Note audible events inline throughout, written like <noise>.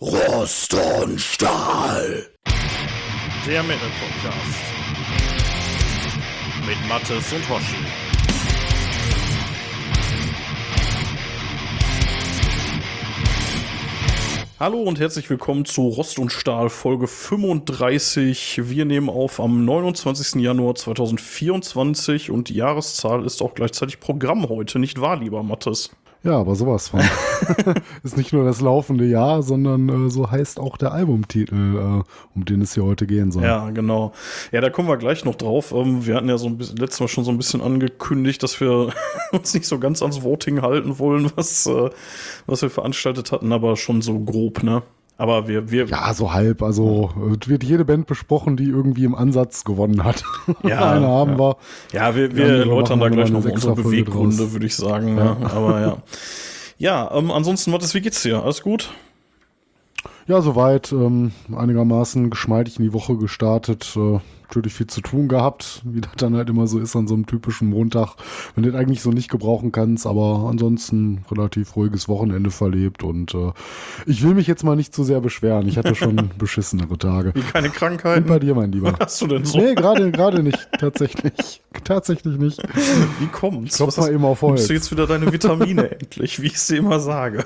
Rost und Stahl. Der Metal Podcast. Mit Mattes und Hoshi. Hallo und herzlich willkommen zu Rost und Stahl Folge 35. Wir nehmen auf am 29. Januar 2024 und die Jahreszahl ist auch gleichzeitig Programm heute, nicht wahr, lieber Mattes? Ja, aber sowas von. <laughs> ist nicht nur das laufende Jahr, sondern äh, so heißt auch der Albumtitel, äh, um den es hier heute gehen soll. Ja, genau. Ja, da kommen wir gleich noch drauf. Ähm, wir hatten ja so ein bisschen, letztes Mal schon so ein bisschen angekündigt, dass wir <laughs> uns nicht so ganz ans Voting halten wollen, was, äh, was wir veranstaltet hatten, aber schon so grob, ne? Aber wir, wir. Ja, so halb. Also wird jede Band besprochen, die irgendwie im Ansatz gewonnen hat. <laughs> Ja, Eine haben ja. wir. Ja, wir, wir erläutern da gleich noch unsere Beweggründe, würde ich sagen. Ja. Aber ja. <laughs> Ja, ähm, ansonsten, Mattes, wie geht's dir? Alles gut? Ja, soweit. Ähm, einigermaßen geschmeidig in die Woche gestartet. Äh, natürlich viel zu tun gehabt, wie das dann halt immer so ist an so einem typischen Montag, wenn du das eigentlich so nicht gebrauchen kannst. Aber ansonsten relativ ruhiges Wochenende verlebt und äh, ich will mich jetzt mal nicht zu sehr beschweren. Ich hatte schon <laughs> beschissenere Tage. Wie keine Und bei Krankheiten? dir, mein Lieber? Was <laughs> hast du denn so? Nee, gerade gerade nicht. Tatsächlich. Tatsächlich nicht. Wie kommt's? Klopf mal eben auf Holz. Nimmst du jetzt wieder deine Vitamine <laughs> endlich, wie ich dir immer sage?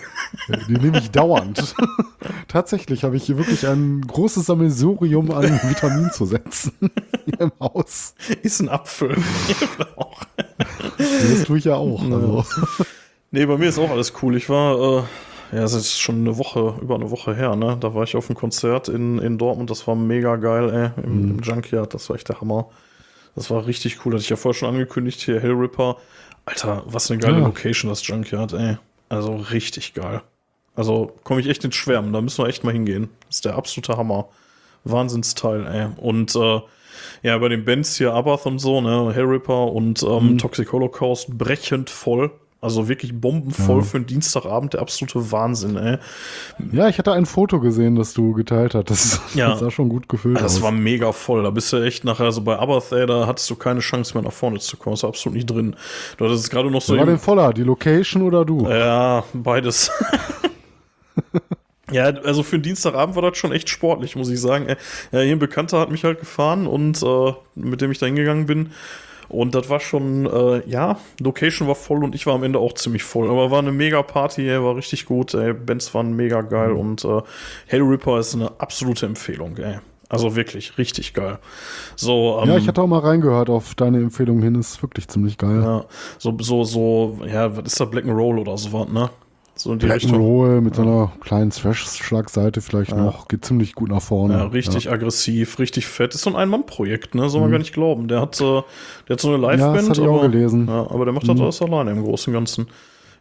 Die nehme ich dauernd. Tatsächlich habe ich hier wirklich ein großes Sammelsurium an Vitaminzusätzen hier im Haus. Ist ein Apfel. Das tue ich ja auch. Also. nee, bei mir ist auch alles cool. Ich war, äh, ja, es ist schon eine Woche, über eine Woche her, ne? Da war ich auf einem Konzert in, in Dortmund, das war mega geil, ey, im, im Junkyard, das war echt der Hammer. Das war richtig cool, hatte ich ja vorher schon angekündigt, hier Hellripper. Alter, was eine geile Ja. Location, das Junkyard, ey. Also richtig geil. Also komme ich echt ins Schwärmen, da müssen wir echt mal hingehen. Das ist der absolute Hammer. Wahnsinnsteil, ey. Und äh, ja, bei den Bands hier Abath und so, ne, Hellripper und ähm, Toxic Holocaust brechend voll. Also wirklich bombenvoll Ja. für einen Dienstagabend, der absolute Wahnsinn, ey. Ja, ich hatte ein Foto gesehen, das du geteilt hattest. <laughs> Ja. Das sah schon gut gefüllt Das aus. war mega voll. Da bist du echt nachher so bei Abath, ey, da hattest du keine Chance mehr nach vorne zu kommen. Das war absolut nicht drin. Du hattest es gerade noch so Wer war denn voller? Die Location oder du? Ja, beides. <laughs> <laughs> ja, also für einen Dienstagabend war das schon echt sportlich, muss ich sagen. Äh, Ja, hier ein Bekannter hat mich halt gefahren und äh, mit dem ich da hingegangen bin. Und das war schon, äh, ja, Location war voll und ich war am Ende auch ziemlich voll. Aber war eine mega Party, ey, war richtig gut, ey. Bands waren mega geil und äh, Hellripper ist eine absolute Empfehlung, ey. Also wirklich, richtig geil. So, ähm, ja, ich hatte auch mal reingehört auf deine Empfehlung hin. Ist wirklich ziemlich geil. ja, so, so, so, ja, was ist da, Black and Roll oder sowas, ne? So in die Black Richtung. Roll mit so einer kleinen Thrash-Schlagseite vielleicht noch. Geht ziemlich gut nach vorne. Ja, richtig aggressiv, richtig fett. Ist so ein Ein-Mann-Projekt, ne? Soll man gar nicht glauben. Der hat, äh, der hat so eine Mhm. Ja, das Live-Band. hatte ich auch aber, gelesen. Mhm. Ja, aber der macht das alles alleine im Großen und Ganzen.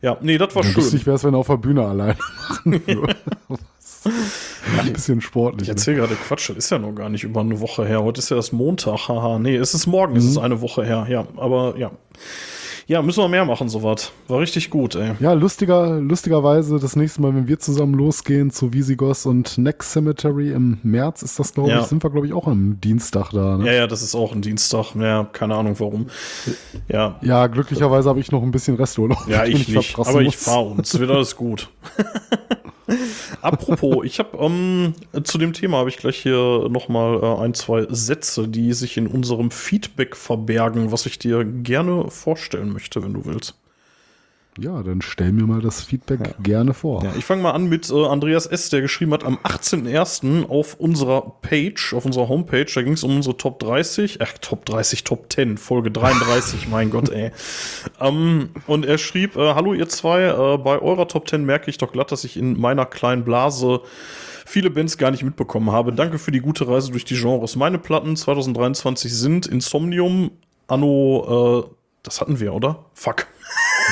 Ja, nee, das war Ja, schön. lustig wäre es, wenn er auf der Bühne alleine <laughs> machen <laughs> würde. Ein bisschen sportlich. Ich ne? erzähle gerade Quatsch, das ist ja noch gar nicht über eine Woche her. Heute ist ja erst Montag, haha. Nee, es ist morgen, es ist Mhm. eine Woche her. Ja, aber ja. Ja, müssen wir mehr machen, sowas. War richtig gut, ey. Ja, lustiger, lustigerweise das nächste Mal, wenn wir zusammen losgehen zu Visigoth und Next Cemetery im März, ist das, glaube Ja. ich, sind wir, glaube ich, auch am Dienstag da. Ne? Ja, ja, das ist auch ein Dienstag. Ja, keine Ahnung warum. Ja, Ja, glücklicherweise habe ich noch ein bisschen Resturlaub. Ja, <laughs> den ich nicht, aber ich muss. fahre uns. Wird alles gut. <laughs> <laughs> Apropos, ich habe ähm, zu dem Thema habe ich gleich hier noch mal äh, ein, zwei Sätze, die sich in unserem Feedback verbergen, was ich dir gerne vorstellen möchte, wenn du willst. Ja, dann stell mir mal das Feedback gerne vor. Ja, ich fange mal an mit äh, Andreas S., der geschrieben hat, am 18.01. auf unserer Page, auf unserer Homepage, da ging es um unsere Top 30, ach, Top 30, Top 10, Folge 33, <laughs> mein Gott, ey. Ähm, und er schrieb, äh, hallo ihr zwei, äh, bei eurer Top 10 merke ich doch glatt, dass ich in meiner kleinen Blase viele Bands gar nicht mitbekommen habe. Danke für die gute Reise durch die Genres. Meine Platten 2023 sind Insomnium, Anno, äh, das hatten wir, oder? Fuck.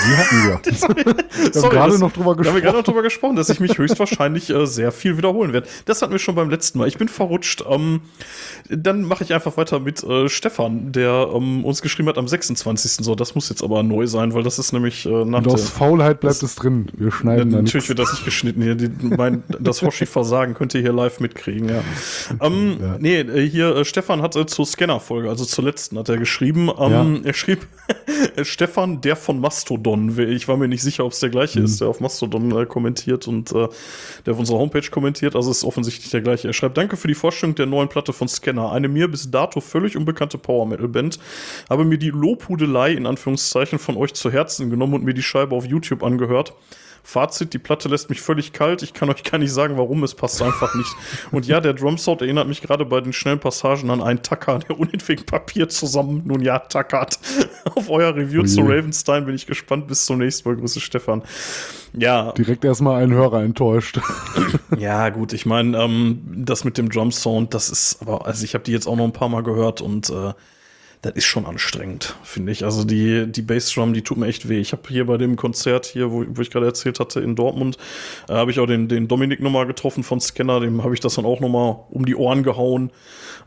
Die hatten wir. <laughs> wir haben gerade noch drüber Da haben wir gerade gesprochen. noch drüber gesprochen, dass ich mich höchstwahrscheinlich äh, sehr viel wiederholen werde. Das hatten wir schon beim letzten Mal. Ich bin verrutscht. Ähm, dann mache ich einfach weiter mit äh, Stefan, der ähm, uns geschrieben hat am 26. So, das muss jetzt aber neu sein, weil das ist nämlich äh, nach Und der, aus Faulheit bleibt es drin. Wir ja, schneiden dann natürlich wird das nicht geschnitten hier. Die, mein, das Hoshi-Versagen könnt ihr hier live mitkriegen, ja. Ähm, Ja. Nee, äh, hier, äh, Stefan hat äh, zur Scanner-Folge, also zur letzten, hat er geschrieben. Ähm, Er schrieb, <laughs> Stefan, der von Mastodon. Mastodon. Ich war mir nicht sicher, ob es der gleiche mhm. ist, der auf Mastodon äh, kommentiert und äh, der auf unserer Homepage kommentiert. Also ist offensichtlich der gleiche. Er schreibt, danke für die Vorstellung der neuen Platte von Scanner. Eine mir bis dato völlig unbekannte Power-Metal-Band. Habe mir die Lobhudelei in Anführungszeichen von euch zu Herzen genommen und mir die Scheibe auf YouTube angehört. Fazit, die Platte lässt mich völlig kalt. Ich kann euch gar nicht sagen, warum. Es passt einfach nicht. Und ja, der Drumsound erinnert mich gerade bei den schnellen Passagen an einen Tacker, der unentwegt Papier zusammen, nun ja, tackert. <laughs> Auf euer Review oh zu Ravenstein bin ich gespannt. Bis zum nächsten Mal. Grüße Stefan. Ja. Direkt erstmal einen Hörer enttäuscht. <laughs> ja, gut, ich meine, ähm, das mit dem Drumsound, das ist aber, also ich habe die jetzt auch noch ein paar Mal gehört und äh, das ist schon anstrengend, finde ich. Also die, die Bassdrum, die tut mir echt weh. Ich habe hier bei dem Konzert hier, wo, wo ich gerade erzählt hatte, in Dortmund, äh, habe ich auch den, den Dominik nochmal getroffen von Scanner, dem habe ich das dann auch nochmal um die Ohren gehauen.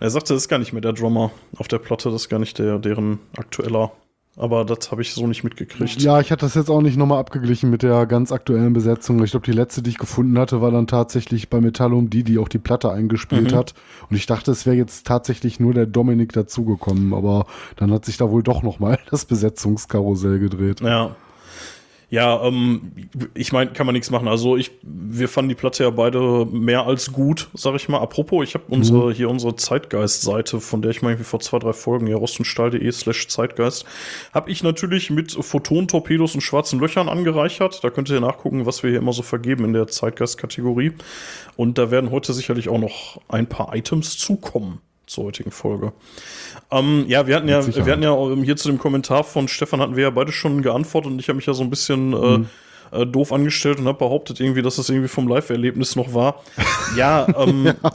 Er sagte, das ist gar nicht mehr der Drummer auf der Platte, das ist gar nicht der, deren aktueller aber das habe ich so nicht mitgekriegt. Ja, ich hatte das jetzt auch nicht nochmal abgeglichen mit der ganz aktuellen Besetzung. Ich glaube, die letzte, die ich gefunden hatte, war dann tatsächlich bei Metallum die, die auch die Platte eingespielt mhm. hat. Und ich dachte, es wäre jetzt tatsächlich nur der Dominik dazugekommen. Aber dann hat sich da wohl doch nochmal <laughs> das Besetzungskarussell gedreht. Ja, ja, ähm, ich meine, kann man nichts machen. Also ich, wir fanden die Platte ja beide mehr als gut, sag ich mal. Apropos, ich habe unsere mhm. hier unsere Zeitgeist-Seite, von der ich mal irgendwie vor zwei, drei Folgen, ja, rostundstahl.de slash Zeitgeist, habe ich natürlich mit Photon-Torpedos und schwarzen Löchern angereichert. Da könnt ihr nachgucken, was wir hier immer so vergeben in der Zeitgeist-Kategorie. Und da werden heute sicherlich auch noch ein paar Items zukommen zur heutigen Folge. Ähm, ja, wir hatten ja, wir hatten ja ähm, hier zu dem Kommentar von Stefan hatten wir ja beide schon geantwortet und ich habe mich ja so ein bisschen äh, mhm. äh, doof angestellt und habe behauptet irgendwie, dass das irgendwie vom Live-Erlebnis noch war. Ja, ähm, <laughs> ja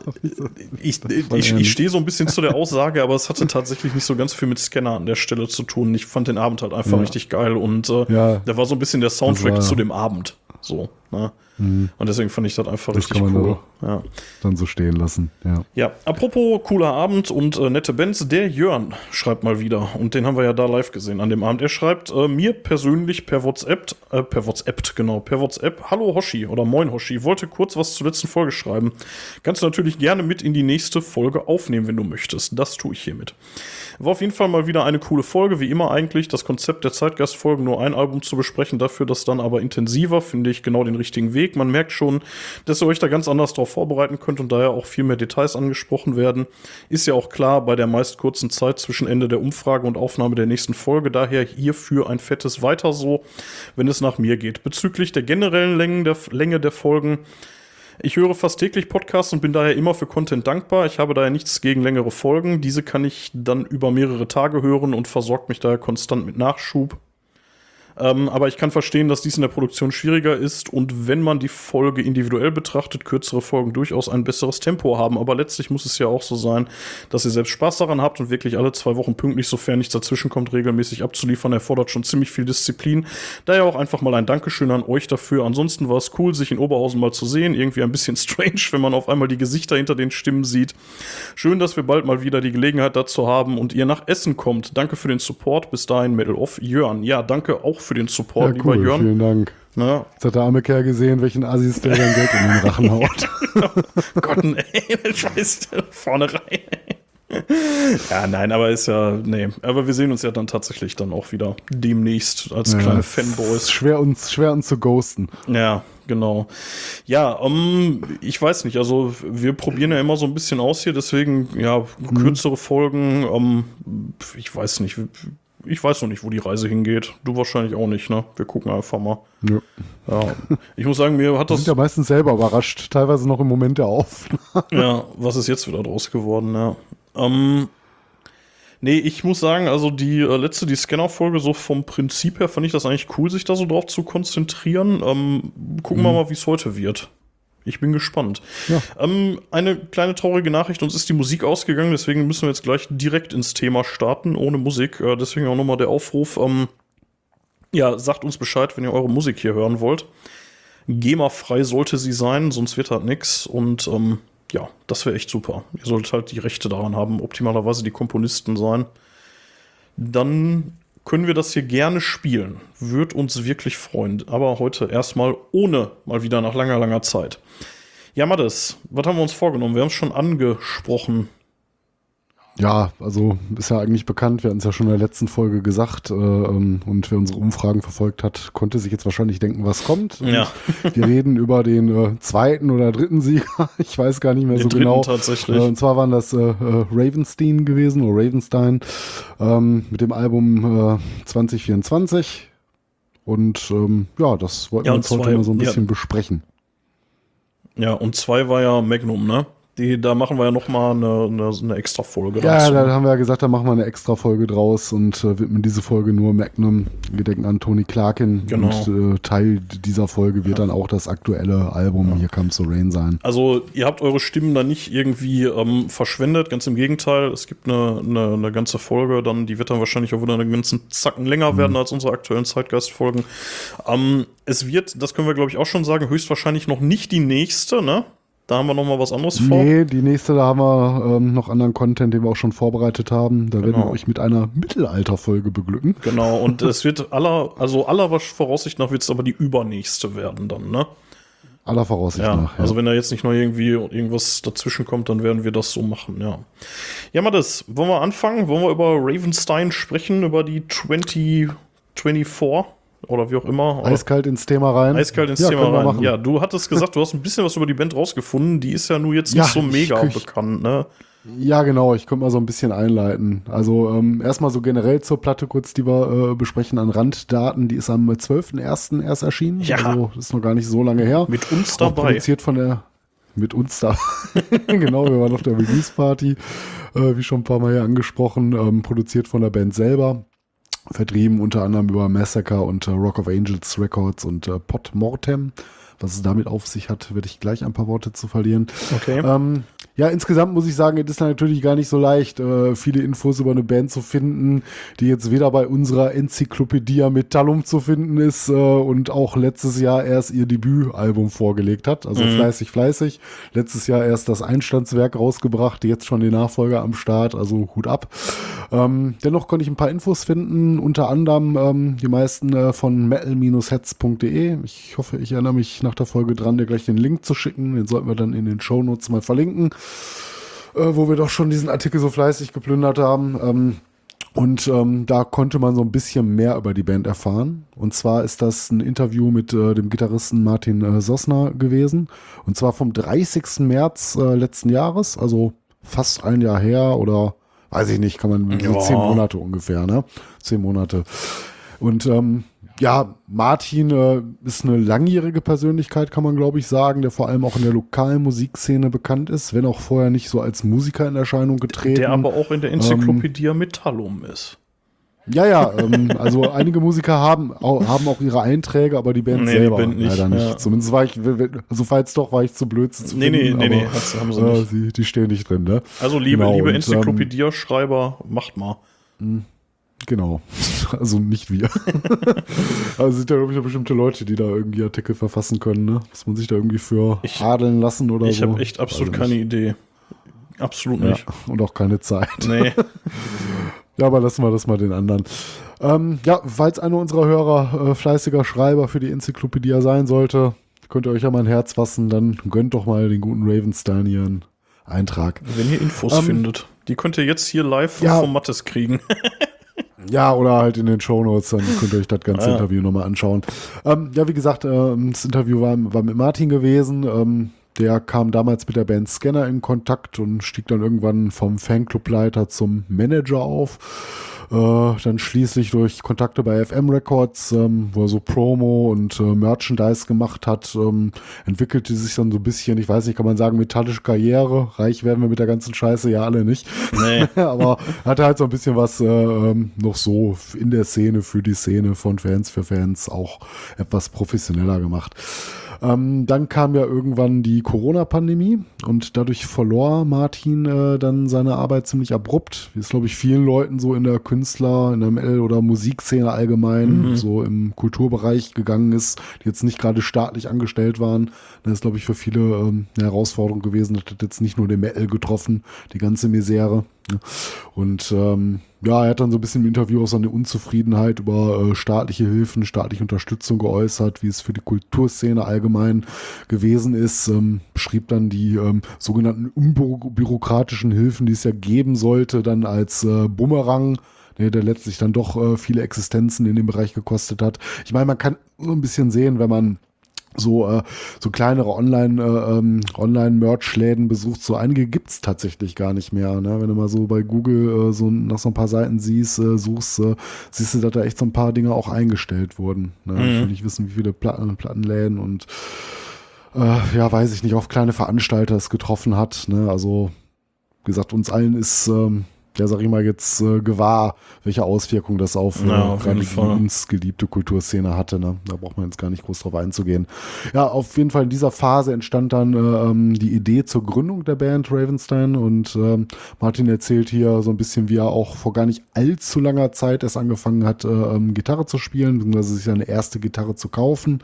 ich, ich, ich stehe so ein bisschen zu der Aussage, aber es hatte tatsächlich nicht so ganz viel mit Scanner an der Stelle zu tun. Ich fand den Abend halt einfach ja. richtig geil und äh, ja. der war so ein bisschen der Soundtrack zu dem Abend. So, ne? Mhm. Und deswegen fand ich das einfach das richtig cool. Ja. Dann so stehen lassen. Ja. ja, apropos cooler Abend und äh, nette Bands, der Jörn schreibt mal wieder. Und den haben wir ja da live gesehen an dem Abend. Er schreibt äh, mir persönlich per WhatsApp, äh, per WhatsApp, genau, per WhatsApp, Hallo Hoshi oder Moin Hoshi, wollte kurz was zur letzten Folge schreiben. Kannst du natürlich gerne mit in die nächste Folge aufnehmen, wenn du möchtest. Das tue ich hiermit. War auf jeden Fall mal wieder eine coole Folge, wie immer eigentlich. Das Konzept der Zeitgastfolgen, nur ein Album zu besprechen, dafür das dann aber intensiver, finde ich genau den richtigen Weg. Man merkt schon, dass ihr euch da ganz anders darauf vorbereiten könnt und daher auch viel mehr Details angesprochen werden. Ist ja auch klar bei der meist kurzen Zeit zwischen Ende der Umfrage und Aufnahme der nächsten Folge. Daher hierfür ein fettes Weiter so, wenn es nach mir geht. Bezüglich der generellen Längen der, Länge der Folgen ich höre fast täglich Podcasts und bin daher immer für Content dankbar. Ich habe daher nichts gegen längere Folgen. Diese kann ich dann über mehrere Tage hören und versorgt mich daher konstant mit Nachschub. Ähm, aber ich kann verstehen, dass dies in der Produktion schwieriger ist und wenn man die Folge individuell betrachtet, kürzere Folgen durchaus ein besseres Tempo haben. Aber letztlich muss es ja auch so sein, dass ihr selbst Spaß daran habt und wirklich alle zwei Wochen pünktlich, sofern nichts dazwischen kommt, regelmäßig abzuliefern, erfordert schon ziemlich viel Disziplin. Daher auch einfach mal ein Dankeschön an euch dafür. Ansonsten war es cool, sich in Oberhausen mal zu sehen. Irgendwie ein bisschen <laughs> strange, wenn man auf einmal die Gesichter hinter den Stimmen sieht. Schön, dass wir bald mal wieder die Gelegenheit dazu haben und ihr nach Essen kommt. Danke für den Support. Bis dahin, Medal of Jörn. Ja, danke auch für den Support, ja, cool, lieber Jörn. Vielen Dank. Na? Jetzt hat der arme Kerl gesehen, welchen Assis der sein Geld in den Rachen <laughs> haut. Gott, ey, scheiß vorne rein. ja, nein, aber ist ja, nee. Aber wir sehen uns ja dann tatsächlich dann auch wieder demnächst als ja, kleine Fanboys. Schwer uns, schwer uns zu ghosten. Ja, genau. Ja, um, ich weiß nicht, also wir probieren ja immer so ein bisschen aus hier, deswegen, ja, kürzere mhm. Folgen, um, ich weiß nicht, ich weiß noch nicht, wo die Reise hingeht. Du wahrscheinlich auch nicht, ne? Wir gucken einfach mal. Ja. ja. Ich muss sagen, mir hat das. Wir sind ja meistens selber überrascht, teilweise noch im Moment der Aufnahme. <laughs> ja, was ist jetzt wieder draus geworden, ja. Ähm, nee, ich muss sagen, also die äh, letzte, die Scanner-Folge, so vom Prinzip her fand ich das eigentlich cool, sich da so drauf zu konzentrieren. Ähm, gucken wir mhm. mal, wie es heute wird. Ich bin gespannt. Ja. Ähm, eine kleine traurige Nachricht, uns ist die Musik ausgegangen, deswegen müssen wir jetzt gleich direkt ins Thema starten, ohne Musik. Äh, deswegen auch nochmal der Aufruf. Ähm, ja, sagt uns Bescheid, wenn ihr eure Musik hier hören wollt. GEMA-frei sollte sie sein, sonst wird halt nix. Und ähm, ja, das wäre echt super. Ihr solltet halt die Rechte daran haben, optimalerweise die Komponisten sein. Dann können wir das hier gerne spielen. Wird uns wirklich freuen. Aber heute erstmal ohne, mal wieder nach langer, langer Zeit. Ja, Mattes, was haben wir uns vorgenommen? Wir haben es schon angesprochen. Ja, also ist ja eigentlich bekannt, wir hatten es ja schon in der letzten Folge gesagt äh, ähm, und wer unsere Umfragen verfolgt hat, konnte sich jetzt wahrscheinlich denken, was kommt. Und Ja. <laughs> Wir reden über den äh, zweiten oder dritten Sieger, <laughs> ich weiß gar nicht mehr Den so dritten genau. tatsächlich. Äh, und zwar waren das äh, äh, Ravenstein gewesen, oder Ravenstein, ähm, mit dem Album äh, 2024. Und ähm, ja, das wollten Ja, wir uns heute zwei- mal so ein ja. bisschen besprechen. Ja, und zwei war ja Magnum, ne? Die, da machen wir ja noch mal eine, eine, eine extra Folge Ja, dazu. da haben wir ja gesagt, da machen wir eine extra Folge draus und äh, widmen diese Folge nur Magnum. Wir denken an Tony Clarkin. Genau. Und äh, Teil dieser Folge wird dann auch das aktuelle Album Here Comes the Rain sein. Also ihr habt eure Stimmen da nicht irgendwie ähm, verschwendet, ganz im Gegenteil. Es gibt eine, eine, eine ganze Folge, dann die wird dann wahrscheinlich auch wieder einen ganzen Zacken länger Mhm. werden als unsere aktuellen Zeitgeist-Folgen. Ähm, es wird, das können wir glaube ich auch schon sagen, höchstwahrscheinlich noch nicht die nächste, ne? Da haben wir noch mal was anderes vor. Nee, die nächste, da haben wir ähm, noch anderen Content, den wir auch schon vorbereitet haben. Da werden Genau. wir euch mit einer Mittelalterfolge beglücken. Genau, <laughs> und es wird aller, also aller Voraussicht nach wird es aber die übernächste werden dann, ne? Aller Voraussicht Ja, nach. also wenn da jetzt nicht noch irgendwie irgendwas dazwischen kommt, dann werden wir das so machen, ja. Ja, mal das. Wollen wir anfangen? Wollen wir über Ravenstein sprechen, über die 2024 oder wie auch immer? Eiskalt ins Thema rein. Eiskalt ins Ja, Thema rein. machen. Ja, du hattest gesagt, du hast ein bisschen was über die Band rausgefunden. Die ist ja nur jetzt Ja, nicht so ich mega krieg- bekannt, ne? Ja, genau, ich könnte mal so ein bisschen einleiten. Also ähm, erstmal so generell zur Platte kurz, die wir äh, besprechen an Randdaten. Die ist am 12.01. erst erschienen. Ja. Also ist noch gar nicht so lange her. Mit uns dabei. produziert von der, mit uns da. <laughs> genau, wir waren auf der Release-Party, äh, wie schon ein paar Mal hier angesprochen. Ähm, produziert von der Band selber. Vertrieben unter anderem über Massacre und äh, Rock of Angels Records und äh, Pot Mortem. Was es damit auf sich hat, werde ich gleich ein paar Worte zu verlieren. Okay. Ähm, ja, insgesamt muss ich sagen, es ist natürlich gar nicht so leicht, äh, viele Infos über eine Band zu finden, die jetzt weder bei unserer Enzyklopädie Metallum zu finden ist äh, und auch letztes Jahr erst ihr Debütalbum vorgelegt hat. Also fleißig, fleißig. Letztes Jahr erst das Einstandswerk rausgebracht, jetzt schon die Nachfolger am Start, also Hut ab. Ähm, dennoch konnte ich ein paar Infos finden, unter anderem ähm, die meisten äh, von metal-heads.de. Ich hoffe, ich erinnere mich nach der Folge dran, dir gleich den Link zu schicken. Den sollten wir dann in den Shownotes mal verlinken, äh, wo wir doch schon diesen Artikel so fleißig geplündert haben. Ähm, und ähm, da konnte man so ein bisschen mehr über die Band erfahren. Und zwar ist das ein Interview mit äh, dem Gitarristen Martin äh, Sosner gewesen. Und zwar vom 30. März äh, letzten Jahres, also fast ein Jahr her oder weiß ich nicht, kann man so Ja. zehn Monate ungefähr, ne? Zehn Monate. Und ähm, ja, Martin äh, ist eine langjährige Persönlichkeit, kann man glaube ich sagen, der vor allem auch in der lokalen Musikszene bekannt ist, wenn auch vorher nicht so als Musiker in Erscheinung getreten. Der aber auch in Ähm, der Enzyklopädie Metallum ist. Ja, ja, ähm, also einige Musiker haben auch, haben auch ihre Einträge, aber die Band Nee, die selber Band nicht, leider nicht. ja. Zumindest war ich, also falls doch, war ich zu blöd zu Nee, nee, finden. nee, nee, aber, hat's- haben sie äh, nicht. sie, die stehen nicht drin, ne? Also liebe, Genau, liebe und, Enzyklopädie-Schreiber, macht mal. Genau. <laughs> Also nicht wir. <laughs> also sind ja, glaube ich, bestimmte Leute, die da irgendwie Artikel verfassen können, ne? Muss man sich da irgendwie für Ich- adeln lassen oder Ich so. habe echt absolut Weiß keine ich Idee. Absolut nicht. nicht. Ja, und auch keine Zeit. Nee. <laughs> Ja, aber lassen wir das mal den anderen. Ähm, ja, falls einer unserer Hörer äh, fleißiger Schreiber für die Enzyklopädie sein sollte, könnt ihr euch ja mal ein Herz fassen, dann gönnt doch mal den guten Ravenstein hier einen Eintrag. Wenn ihr Infos Ähm, findet. Die könnt ihr jetzt hier live ja. vom Mattes kriegen. Ja, oder halt in den Shownotes, dann könnt ihr euch das ganze Ah, ja. Interview nochmal anschauen. Ähm, ja, wie gesagt, ähm, das Interview war, war mit Martin gewesen. Ähm, der kam damals mit der Band Scanner in Kontakt und stieg dann irgendwann vom Fanclubleiter zum Manager auf. Äh, dann schließlich durch Kontakte bei FM Records, ähm, wo er so Promo und äh, Merchandise gemacht hat, ähm, entwickelte sich dann so ein bisschen, ich weiß nicht, kann man sagen, metallische Karriere. Reich werden wir mit der ganzen Scheiße ja alle nicht. Nee. <laughs> aber hatte halt so ein bisschen was äh, ähm, noch so in der Szene, für die Szene, von Fans für Fans auch etwas professioneller gemacht. Ähm, dann kam ja irgendwann die Corona-Pandemie und dadurch verlor Martin äh, dann seine Arbeit ziemlich abrupt, wie es glaube ich vielen Leuten so in der Künstler, in der ML oder Musikszene allgemein, so im Kulturbereich gegangen ist, die jetzt nicht gerade staatlich angestellt waren. Das ist glaube ich für viele ähm, eine Herausforderung gewesen. Das hat jetzt nicht nur den Metal getroffen, die ganze Misere. Und ähm, ja, er hat dann so ein bisschen im Interview auch seine Unzufriedenheit über äh, staatliche Hilfen, staatliche Unterstützung geäußert, wie es für die Kulturszene allgemein gewesen ist. Ähm, beschrieb dann die ähm, sogenannten unbürokratischen Hilfen, die es ja geben sollte, dann als äh, Bumerang der, der letztlich dann doch äh, viele Existenzen in dem Bereich gekostet hat. Ich meine, man kann so ein bisschen sehen, wenn man so, äh, so kleinere Online, äh, ähm, Online-Merch-Läden besucht. So einige gibt's tatsächlich gar nicht mehr. Ne? Wenn du mal so bei Google äh, so nach so ein paar Seiten siehst, äh, suchst, äh, siehst du, dass da echt so ein paar Dinge auch eingestellt wurden. Ne? Mhm. Ich will nicht wissen, wie viele Platten, Plattenläden und äh, ja, weiß ich nicht, auf kleine Veranstalter es getroffen hat. Ne? Also, wie gesagt, uns allen ist ähm, ja, sag ich mal, jetzt äh, gewahr, welche Auswirkungen das auf, ja, äh, auf gerade die uns geliebte Kulturszene hatte. Ne? Da braucht man jetzt gar nicht groß drauf einzugehen. Ja, auf jeden Fall in dieser Phase entstand dann äh, ähm, die Idee zur Gründung der Band Ravenstein und ähm, Martin erzählt hier so ein bisschen, wie er auch vor gar nicht allzu langer Zeit erst angefangen hat, äh, ähm, Gitarre zu spielen, beziehungsweise sich seine erste Gitarre zu kaufen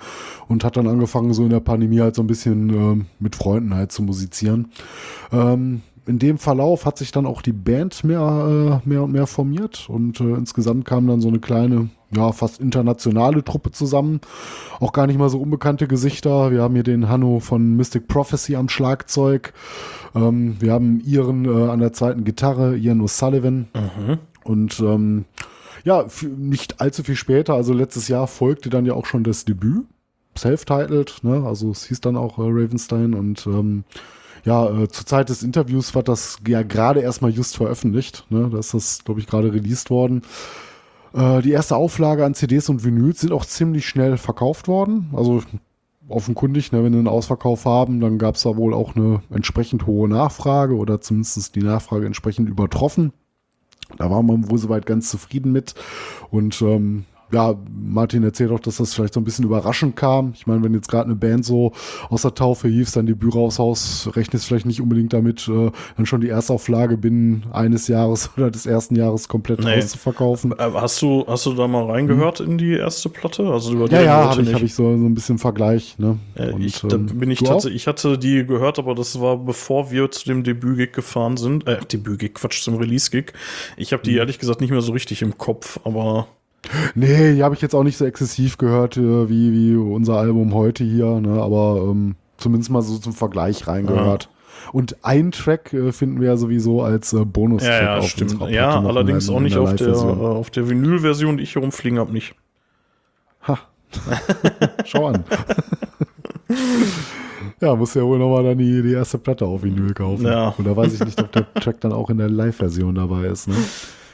und hat dann angefangen, so in der Pandemie halt so ein bisschen äh, mit Freunden halt zu musizieren. Ähm, in dem Verlauf hat sich dann auch die Band mehr, äh, mehr und mehr formiert und äh, insgesamt kam dann so eine kleine, ja, fast internationale Truppe zusammen. Auch gar nicht mal so unbekannte Gesichter. Wir haben hier den Hanno von Mystic Prophecy am Schlagzeug. Ähm, wir haben Iren äh, an der zweiten Gitarre, Ian O'Sullivan. Mhm. Und ähm, ja, nicht allzu viel später, also letztes Jahr folgte dann ja auch schon das Debüt. Self-titled, ne? Also es hieß dann auch äh, Ravenstein und ähm, ja, äh, zur Zeit des Interviews wird das ja gerade erstmal just veröffentlicht. Ne? Da ist das, glaube ich, gerade released worden. Äh, die erste Auflage an CDs und Vinyls sind auch ziemlich schnell verkauft worden. Also offenkundig, ne, wenn wir einen Ausverkauf haben, dann gab es da wohl auch eine entsprechend hohe Nachfrage oder zumindest die Nachfrage entsprechend übertroffen. Da war man wohl soweit ganz zufrieden mit. Und ähm, ja, Martin erzählt auch, dass das vielleicht so ein bisschen überraschend kam. Ich meine, wenn jetzt gerade eine Band so aus der Taufe hief, dann die Büraushaus, rechnest vielleicht nicht unbedingt damit, äh, dann schon die Erstauflage binnen eines Jahres <laughs> oder des ersten Jahres komplett nee. auszuverkaufen. Äh, hast du, hast du da mal reingehört hm. in die erste Platte? Also über die ja, ja, habe ich, hab ich so, so ein bisschen Vergleich. Ne? Äh, Und, ich, da ähm, bin ich tatsächlich, ich hatte die gehört, aber das war bevor wir zu dem Debüt-Gig gefahren sind. Äh, Debüt-Gig, Quatsch, zum Release-Gig. Ich habe die hm. ehrlich gesagt nicht mehr so richtig im Kopf, aber Nee, die habe ich jetzt auch nicht so exzessiv gehört äh, wie, wie unser Album heute hier, ne? aber ähm, zumindest mal so zum Vergleich reingehört. Ja. Und ein Track äh, finden wir ja sowieso als äh, Bonus-Track ja, ja, auf stimmt. Ja, allerdings auch nicht auf der, äh, auf der Vinyl-Version, die ich hier rumfliegen habe, nicht. Ha. <laughs> Schau an. <laughs> ja, muss ja wohl nochmal dann die, die erste Platte auf Vinyl kaufen. Ja. Und da weiß ich nicht, ob der Track dann auch in der Live-Version dabei ist. Ne?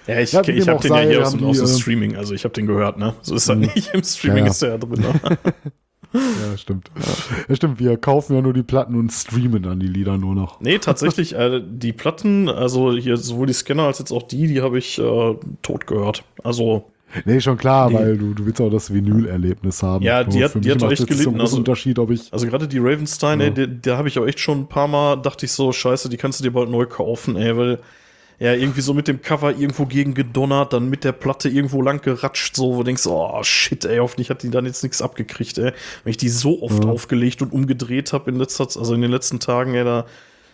Ja, ich, ja, ich habe den ja hier aus, aus dem äh, Streaming, also ich habe den gehört, ne? So ist er mhm. nicht. Im Streaming ja, ist er ja drin. Ne? <laughs> ja, stimmt. Ja, stimmt. Wir kaufen ja nur die Platten und streamen dann die Lieder nur noch. Nee, tatsächlich, äh, die Platten, also hier sowohl die Scanner als jetzt auch die, die habe ich äh, tot gehört. Also. Nee, schon klar, nee. weil du, du willst auch das Vinyl-Erlebnis haben. Ja, die hat, die hat echt gelitten. Also, Unterschied, ob ich also gerade die Ravenstein, ja. ey, da habe ich auch echt schon ein paar Mal, dachte ich so, scheiße, die kannst du dir bald neu kaufen, ey, weil ja, irgendwie so mit dem Cover irgendwo gegen gedonnert, dann mit der Platte irgendwo lang geratscht, so, wo du denkst, oh shit, ey, hoffentlich hat die dann jetzt nichts abgekriegt, ey. Wenn ich die so oft ja. aufgelegt und umgedreht habe in letzter, also in den letzten Tagen, ey, da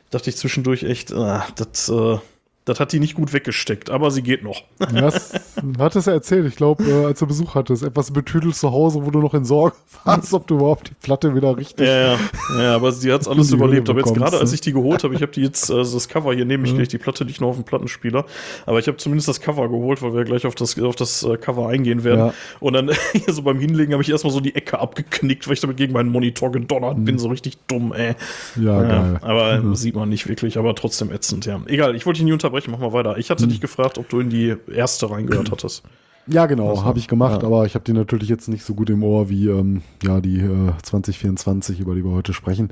dachte ich zwischendurch echt, ah, das, äh, das hat die nicht gut weggesteckt, aber sie geht noch. <laughs> Das hat es ja erzählt. Ich glaube, äh, als du Besuch hattest, etwas betüdelt zu Hause, wo du noch in Sorge <laughs> warst, ob du überhaupt die Platte wieder richtig. Ja, ja, ja aber sie hat es alles überlebt. Aber jetzt gerade, als ne? ich die geholt habe, ich habe die jetzt, also das Cover hier nehme ich ja. gleich die Platte nicht nur auf dem Plattenspieler, aber ich habe zumindest das Cover geholt, weil wir gleich auf das, auf das äh, Cover eingehen werden. Ja. Und dann, <laughs> hier so beim Hinlegen, habe ich erstmal so die Ecke abgeknickt, weil ich damit gegen meinen Monitor gedonnert mhm. bin, so richtig dumm, ey. Ja, ja geil. Aber mhm. sieht man nicht wirklich, aber trotzdem ätzend, ja. Egal, ich wollte dich nie unterbrechen, mach mal weiter. Ich hatte hm. dich gefragt, ob du in die erste reingehört hattest. Ja, genau, also, habe ich gemacht, ja. aber ich habe die natürlich jetzt nicht so gut im Ohr wie ähm, ja, die äh, 2024, über die wir heute sprechen.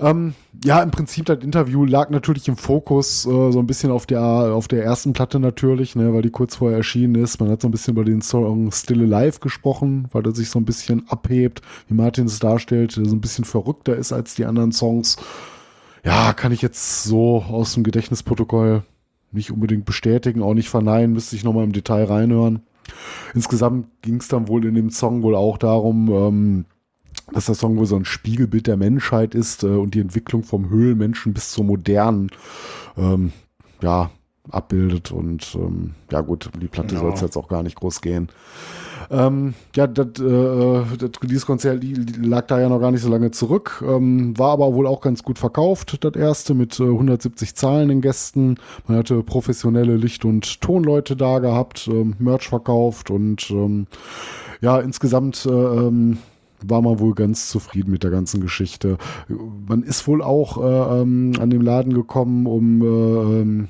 Ähm, ja, im Prinzip das Interview lag natürlich im Fokus äh, so ein bisschen auf der, auf der ersten Platte natürlich, ne, weil die kurz vorher erschienen ist. Man hat so ein bisschen über den Song Still Alive gesprochen, weil er sich so ein bisschen abhebt, wie Martin es darstellt, so ein bisschen verrückter ist als die anderen Songs. Ja, kann ich jetzt so aus dem Gedächtnisprotokoll nicht unbedingt bestätigen, auch nicht verneinen, müsste ich nochmal im Detail reinhören. Insgesamt ging es dann wohl in dem Song wohl auch darum, ähm, dass der Song wohl so ein Spiegelbild der Menschheit ist äh, und die Entwicklung vom Höhlenmenschen bis zur modernen, ähm, ja, abbildet. Und ähm, ja gut, um die Platte ja. soll es jetzt auch gar nicht groß gehen. Ähm, ja, das, äh, das Release-Konzert lag da ja noch gar nicht so lange zurück, ähm, war aber wohl auch ganz gut verkauft, das erste mit äh, 170 zahlenden Gästen. Man hatte professionelle Licht- und Tonleute da gehabt, ähm, Merch verkauft und ähm, ja, insgesamt äh, ähm, war man wohl ganz zufrieden mit der ganzen Geschichte. Man ist wohl auch äh, ähm, an den Laden gekommen, um äh, ähm,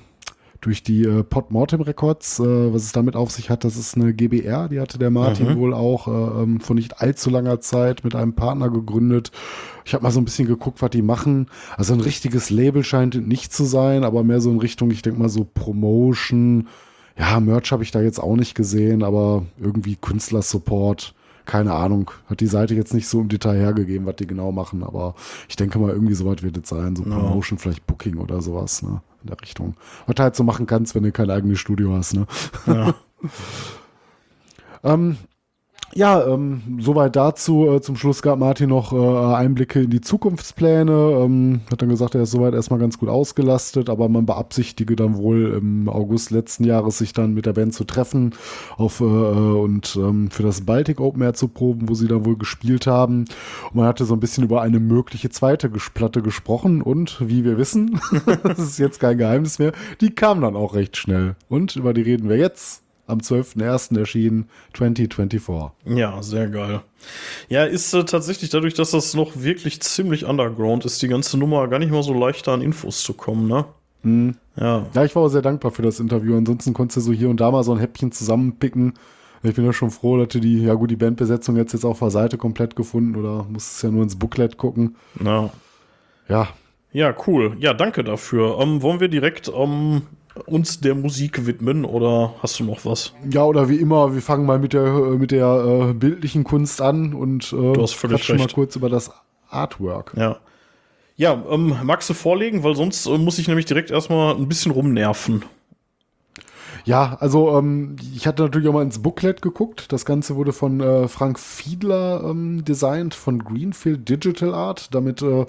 durch die äh, Podmortem Records, äh, was es damit auf sich hat, das ist eine GBR, die hatte der Martin mhm. wohl auch äh, ähm, vor nicht allzu langer Zeit mit einem Partner gegründet. Ich habe mal so ein bisschen geguckt, was die machen. Also ein richtiges Label scheint nicht zu sein, aber mehr so in Richtung, ich denke mal so Promotion. Ja, Merch habe ich da jetzt auch nicht gesehen, aber irgendwie Künstlersupport keine Ahnung, hat die Seite jetzt nicht so im Detail hergegeben, was die genau machen, aber ich denke mal, irgendwie sowas wird es sein, so Promotion, ja. vielleicht Booking oder sowas, ne, in der Richtung. Was du halt so machen kannst, wenn du kein eigenes Studio hast, ne. Ja. <laughs> ähm, ja, ähm, soweit dazu. Äh, zum Schluss gab Martin noch äh, Einblicke in die Zukunftspläne. Ähm, hat dann gesagt, er ist soweit erstmal ganz gut ausgelastet, aber man beabsichtige dann wohl im August letzten Jahres sich dann mit der Band zu treffen auf, äh, und ähm, für das Baltic Open Air zu proben, wo sie dann wohl gespielt haben. Und man hatte so ein bisschen über eine mögliche zweite Platte gesprochen und wie wir wissen, <laughs> das ist jetzt kein Geheimnis mehr, die kam dann auch recht schnell. Und über die reden wir jetzt am 12.01. erschienen 2024. Ja, sehr geil. Ja, ist äh, tatsächlich dadurch, dass das noch wirklich ziemlich underground ist, die ganze Nummer gar nicht mal so leicht an Infos zu kommen, ne? Mhm. Ja. ja, ich war auch sehr dankbar für das Interview. Ansonsten konntest du so hier und da mal so ein Häppchen zusammenpicken. Ich bin ja schon froh, dass du die, ja gut, die Bandbesetzung jetzt jetzt auf der Seite komplett gefunden oder musstest ja nur ins Booklet gucken. Ja. Ja. Ja, cool. Ja, danke dafür. Ähm, wollen wir direkt ähm, uns der Musik widmen oder hast du noch was? Ja, oder wie immer, wir fangen mal mit der, äh, mit der äh, bildlichen Kunst an und äh, du hast völlig recht. mal kurz über das Artwork. Ja. Ja, ähm, magst du vorlegen, weil sonst äh, muss ich nämlich direkt erstmal ein bisschen rumnerven. Ja, also ähm, ich hatte natürlich auch mal ins Booklet geguckt. Das Ganze wurde von äh, Frank Fiedler ähm, designt, von Greenfield Digital Art. Damit äh,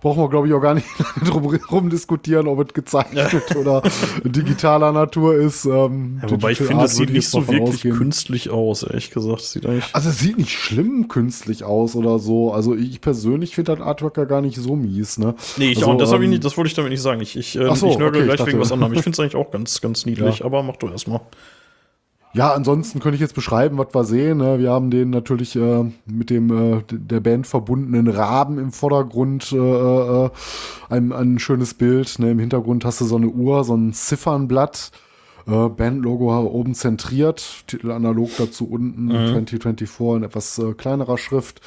brauchen wir, glaube ich, auch gar nicht <laughs> drum rum diskutieren, ob es gezeichnet <laughs> oder digitaler Natur ist. Ähm, ja, wobei ich finde, es sieht nicht so wirklich ausgehen. künstlich aus, ehrlich gesagt. Sieht eigentlich also es sieht nicht schlimm künstlich aus oder so. Also ich persönlich finde das Artwork ja gar nicht so mies. Ne? Nee, ich also, auch, das, ähm, ich nicht, das wollte ich damit nicht sagen. Ich, ich, äh, so, ich nörgel okay, gleich wegen was anderem. Ich <laughs> finde es eigentlich auch ganz, ganz niedlich, ja. aber mach du erstmal. Ja, ansonsten könnte ich jetzt beschreiben, was wir sehen. Ne? Wir haben den natürlich äh, mit dem äh, der Band verbundenen Raben im Vordergrund, äh, äh, ein, ein schönes Bild. Ne? Im Hintergrund hast du so eine Uhr, so ein Ziffernblatt. Äh, Bandlogo oben zentriert, Titel analog dazu unten, mhm. 2024 in etwas äh, kleinerer Schrift.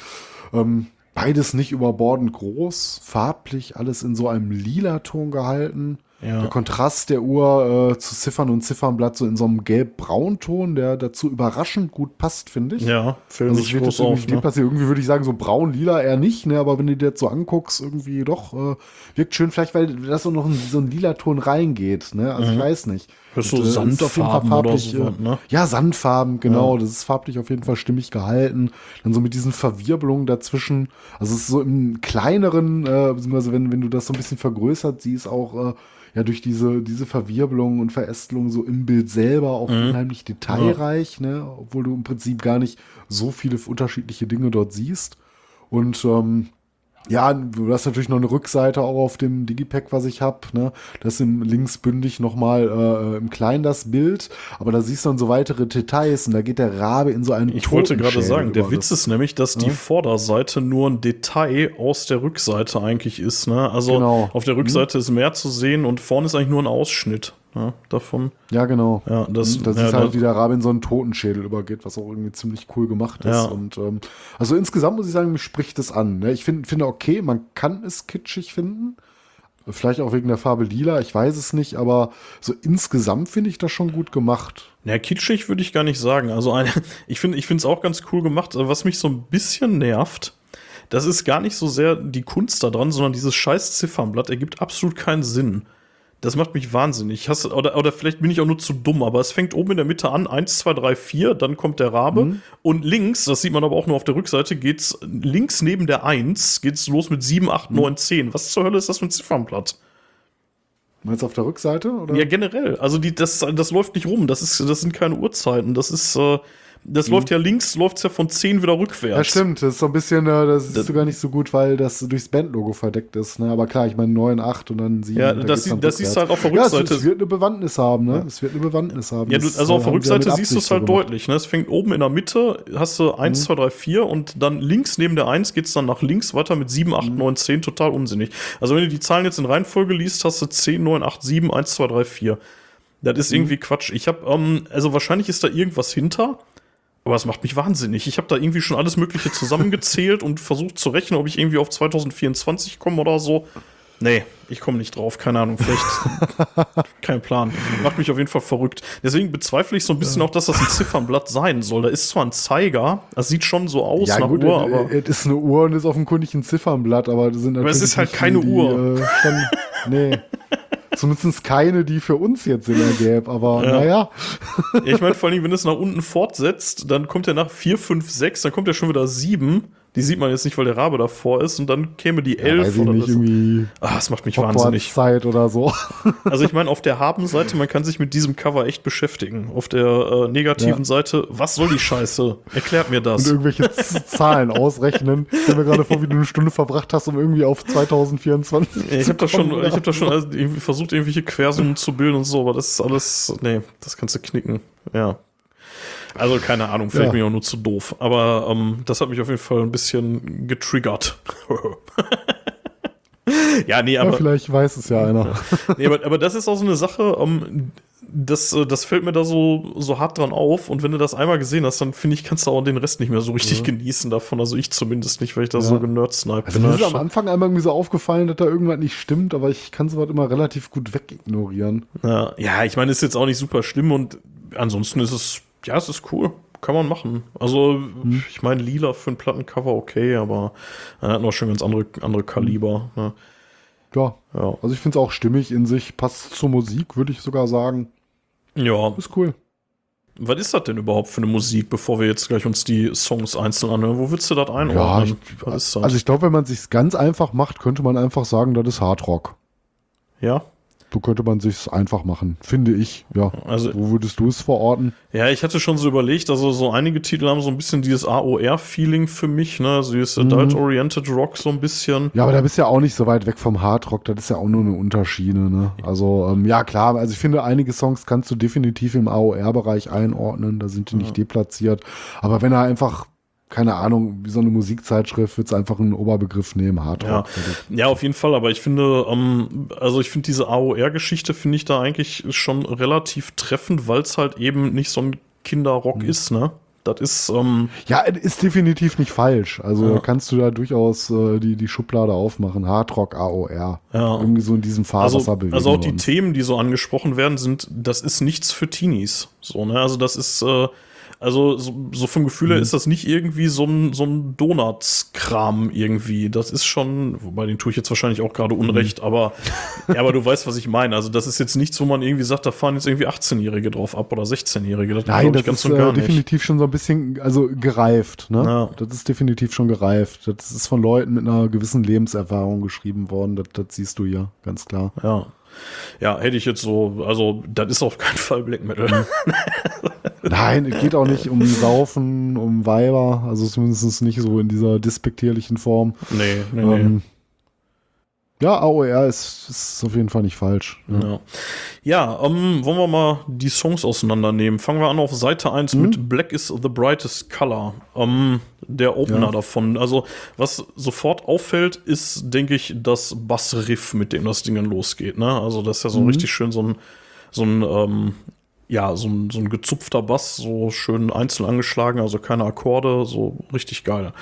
Ähm, beides nicht überbordend groß, farblich, alles in so einem lila Ton gehalten. Ja. Der Kontrast der Uhr äh, zu Ziffern und Ziffernblatt so in so einem gelb-braun-Ton, der dazu überraschend gut passt, finde ich. Ja, fällt also nicht groß auf. Ne? Irgendwie würde ich sagen, so braun-lila eher nicht, ne? aber wenn du dir das so anguckst, irgendwie doch, äh, wirkt schön, vielleicht weil das so noch in so ein lila Ton reingeht. Ne? Also mhm. ich weiß nicht. Das ist so Sandfarben oder so, ne? Ja, Sandfarben, genau. Ja. Das ist farblich auf jeden Fall stimmig gehalten. Dann so mit diesen Verwirbelungen dazwischen. Also es ist so im kleineren, äh, beziehungsweise wenn, wenn du das so ein bisschen vergrößert siehst, auch äh, ja durch diese, diese Verwirbelung und Verästelung so im Bild selber auch mhm. unheimlich detailreich, ja. ne? obwohl du im Prinzip gar nicht so viele unterschiedliche Dinge dort siehst. Und ähm, ja, du hast natürlich noch eine Rückseite auch auf dem Digipack, was ich habe. Ne? Das ist im linksbündig nochmal äh, im Kleinen das Bild, aber da siehst du dann so weitere Details und da geht der Rabe in so einen. Ich wollte gerade sagen, der Witz ist nämlich, dass ja? die Vorderseite nur ein Detail aus der Rückseite eigentlich ist. Ne? Also genau. auf der Rückseite mhm. ist mehr zu sehen und vorne ist eigentlich nur ein Ausschnitt ja, davon. Ja, genau. Ja, das, das ja, ist halt, wie der Rabe in so einen Totenschädel übergeht, was auch irgendwie ziemlich cool gemacht ist. Ja. Und ähm, also insgesamt muss ich sagen, mich spricht es an. Ne? Ich find, finde, okay, man kann es kitschig finden. Vielleicht auch wegen der Farbe lila, ich weiß es nicht, aber so insgesamt finde ich das schon gut gemacht. Ja, kitschig würde ich gar nicht sagen. Also eine, <laughs> ich finde ich es auch ganz cool gemacht. Was mich so ein bisschen nervt, das ist gar nicht so sehr die Kunst da dran, sondern dieses scheiß Ziffernblatt ergibt absolut keinen Sinn. Das macht mich wahnsinnig. Hast, oder, oder vielleicht bin ich auch nur zu dumm, aber es fängt oben in der Mitte an, 1, 2, 3, 4, dann kommt der Rabe. Mhm. Und links, das sieht man aber auch nur auf der Rückseite, geht's links neben der 1, geht's los mit 7, 8, 9, 10. Was zur Hölle ist das für ein Ziffernblatt? Meinst du auf der Rückseite? Oder? Ja, generell. Also die, das, das läuft nicht rum. Das, ist, das sind keine Uhrzeiten. Das ist, äh, das läuft ja links, läuft ja von 10 wieder rückwärts. Ja, stimmt. Das ist so ein bisschen, äh, das Das- ist sogar nicht so gut, weil das durchs Bandlogo verdeckt ist. Ne? Aber klar, ich meine 9, 8 und dann 7. Ja, da das sie- das siehst du halt auf der Ja, Rückseite. es, es wird eine Bewandtnis haben, ne? Es wird eine Bewandtnis haben. Ja, du, Das, also äh, auf der ja Rückseite siehst du es halt gemacht. deutlich. Ne? Es fängt oben in der Mitte, hast du 1, Mhm. 2, 3, 4 und dann links neben der 1 geht's dann nach links weiter mit 7, Mhm. 8, 9, 10. Total unsinnig. Also wenn du die Zahlen jetzt in Reihenfolge liest, hast du 10, 9, 8, 7, 1, 2, 3, 4. Das Mhm. ist irgendwie Quatsch. Ich habe, ähm, also wahrscheinlich ist da irgendwas hinter. Aber es macht mich wahnsinnig. Ich habe da irgendwie schon alles Mögliche zusammengezählt und versucht zu rechnen, ob ich irgendwie auf 2024 komme oder so. Nee, ich komme nicht drauf. Keine Ahnung, vielleicht. <laughs> kein Plan. Macht mich auf jeden Fall verrückt. Deswegen bezweifle ich so ein bisschen auch, dass das ein Ziffernblatt sein soll. Da ist zwar ein Zeiger, das sieht schon so aus Ja, nach gut, Uhr, es- aber. es ist eine Uhr und ist offenkundig ein Ziffernblatt, aber das sind Aber es natürlich ist halt keine die, Uhr. Äh, <laughs> nee. Zumindest keine, die für uns jetzt Sinn ergäbe, aber Ja. naja. Ja, ich meine, vor allem, wenn es nach unten fortsetzt, dann kommt er nach 4, 5, 6, dann kommt ja schon wieder 7. Die sieht man jetzt nicht, weil der Rabe davor ist. Und dann käme die 11 weiß ich oder nicht, das. irgendwie Ah, das macht mich wahnsinnig. Zeit oder so. <laughs> Also ich meine, auf der Haben-Seite, man kann sich mit diesem Cover echt beschäftigen. Auf der äh, negativen Ja. Seite, was soll die Scheiße? Erklärt mir Und das. irgendwelche Z- Zahlen ausrechnen. Ich stell mir gerade vor, wie du eine Stunde verbracht hast, um irgendwie auf 2024 Ja, ich zu habe da schon, kommen, oder? ich habe da schon also irgendwie versucht, irgendwelche Quersummen zu bilden und so, aber das ist alles, nee, das kannst du knicken. Ja. Also keine Ahnung, vielleicht Ja. bin ich auch nur zu doof. Aber ähm, das hat mich auf jeden Fall ein bisschen getriggert. <laughs> ja, nee, Ja, aber, vielleicht weiß es ja einer. <laughs> nee, aber, aber das ist auch so eine Sache, ähm, das, äh, das fällt mir da so, so hart dran auf. Und wenn du das einmal gesehen hast, dann finde ich, kannst du auch den Rest nicht mehr so richtig genießen davon. Also ich zumindest nicht, weil ich da so generdsnipe Also mir ist am Anfang einmal irgendwie so aufgefallen, dass da irgendwas nicht stimmt, aber ich kann sowas immer relativ gut wegignorieren. Ja, ja, ich meine, ist jetzt auch nicht super schlimm und ansonsten ist es, ja, es ist cool. Kann man machen. Also, ich meine, lila für ein Plattencover okay, aber er hat noch schon ganz andere, andere Kaliber. Ne? Ja, Ja. also ich finde es auch stimmig in sich, passt zur Musik, würde ich sogar sagen. ja, Ist cool. was ist das denn überhaupt für eine Musik, bevor wir jetzt gleich uns die Songs einzeln anhören? Wo würdest du das Ja, einordnen? ich, was ist das? also ich glaube, wenn man sich ganz einfach macht, könnte man einfach sagen, das ist Hardrock. ja, So könnte man sich einfach machen, finde ich. Ja. also Wo würdest du es verorten? Ja, ich hatte schon so überlegt, also so einige Titel haben so ein bisschen dieses AOR-Feeling für mich, ne? So dieses Adult-Oriented Rock so ein bisschen. Ja, aber da bist du ja auch nicht so weit weg vom Hardrock, das ist ja auch nur eine Unterschiene, ne? Also, ähm, ja klar, also ich finde, einige Songs kannst du definitiv im AOR-Bereich einordnen, da sind die nicht deplatziert. Aber wenn er einfach, keine Ahnung, wie so eine Musikzeitschrift, wird es einfach einen Oberbegriff nehmen, Ja. Hardrock. ja, auf jeden Fall, aber ich finde, ähm, also ich finde diese AOR-Geschichte finde ich da eigentlich schon relativ treffend, weil es halt eben nicht so ein Kinderrock ist, ne? Das ist, ähm, Ja, ist definitiv nicht falsch. Also Ja. kannst du da durchaus äh, die, die Schublade aufmachen. Hardrock, AOR. Ja. Irgendwie so in diesem Fahrwasser also, also auch die. Themen, die so angesprochen werden, sind, das ist nichts für Teenies. So, ne? Also das ist, äh, also so, so vom Gefühl Mhm. her ist das nicht irgendwie so ein, so ein Donuts-Kram irgendwie. Das ist schon, wobei den tue ich jetzt wahrscheinlich auch gerade Unrecht, Mhm. aber, ja, aber du weißt, was ich meine. Also das ist jetzt nichts, wo man irgendwie sagt, da fahren jetzt irgendwie 18-Jährige drauf ab oder 16-Jährige. Das Nein, das ist und äh, definitiv schon so ein bisschen, also gereift, ne? Ja. Das ist definitiv schon gereift. Das ist von Leuten mit einer gewissen Lebenserfahrung geschrieben worden. Das, das siehst du ja, ganz klar. Ja. Ja, hätte ich jetzt so, also das ist auf keinen Fall Black Metal. <laughs> Nein, es geht auch nicht um Saufen, um Weiber, also zumindest nicht so in dieser despektierlichen Form. nee, nee, nee. Ja, AOR ist, ist auf jeden Fall nicht falsch. Ja. Ja, ja ähm, wollen wir mal die Songs auseinandernehmen. Fangen wir an auf Seite 1 mit Black is the brightest color. Ähm, der Opener Ja. davon. Also, was sofort auffällt, ist, denke ich, das Bassriff, mit dem das Ding dann losgeht. Ne? Also, das ist ja so richtig schön so ein, so ein, ähm, ja, so ein, so ein gezupfter Bass, so schön einzeln angeschlagen, also keine Akkorde, so richtig geil.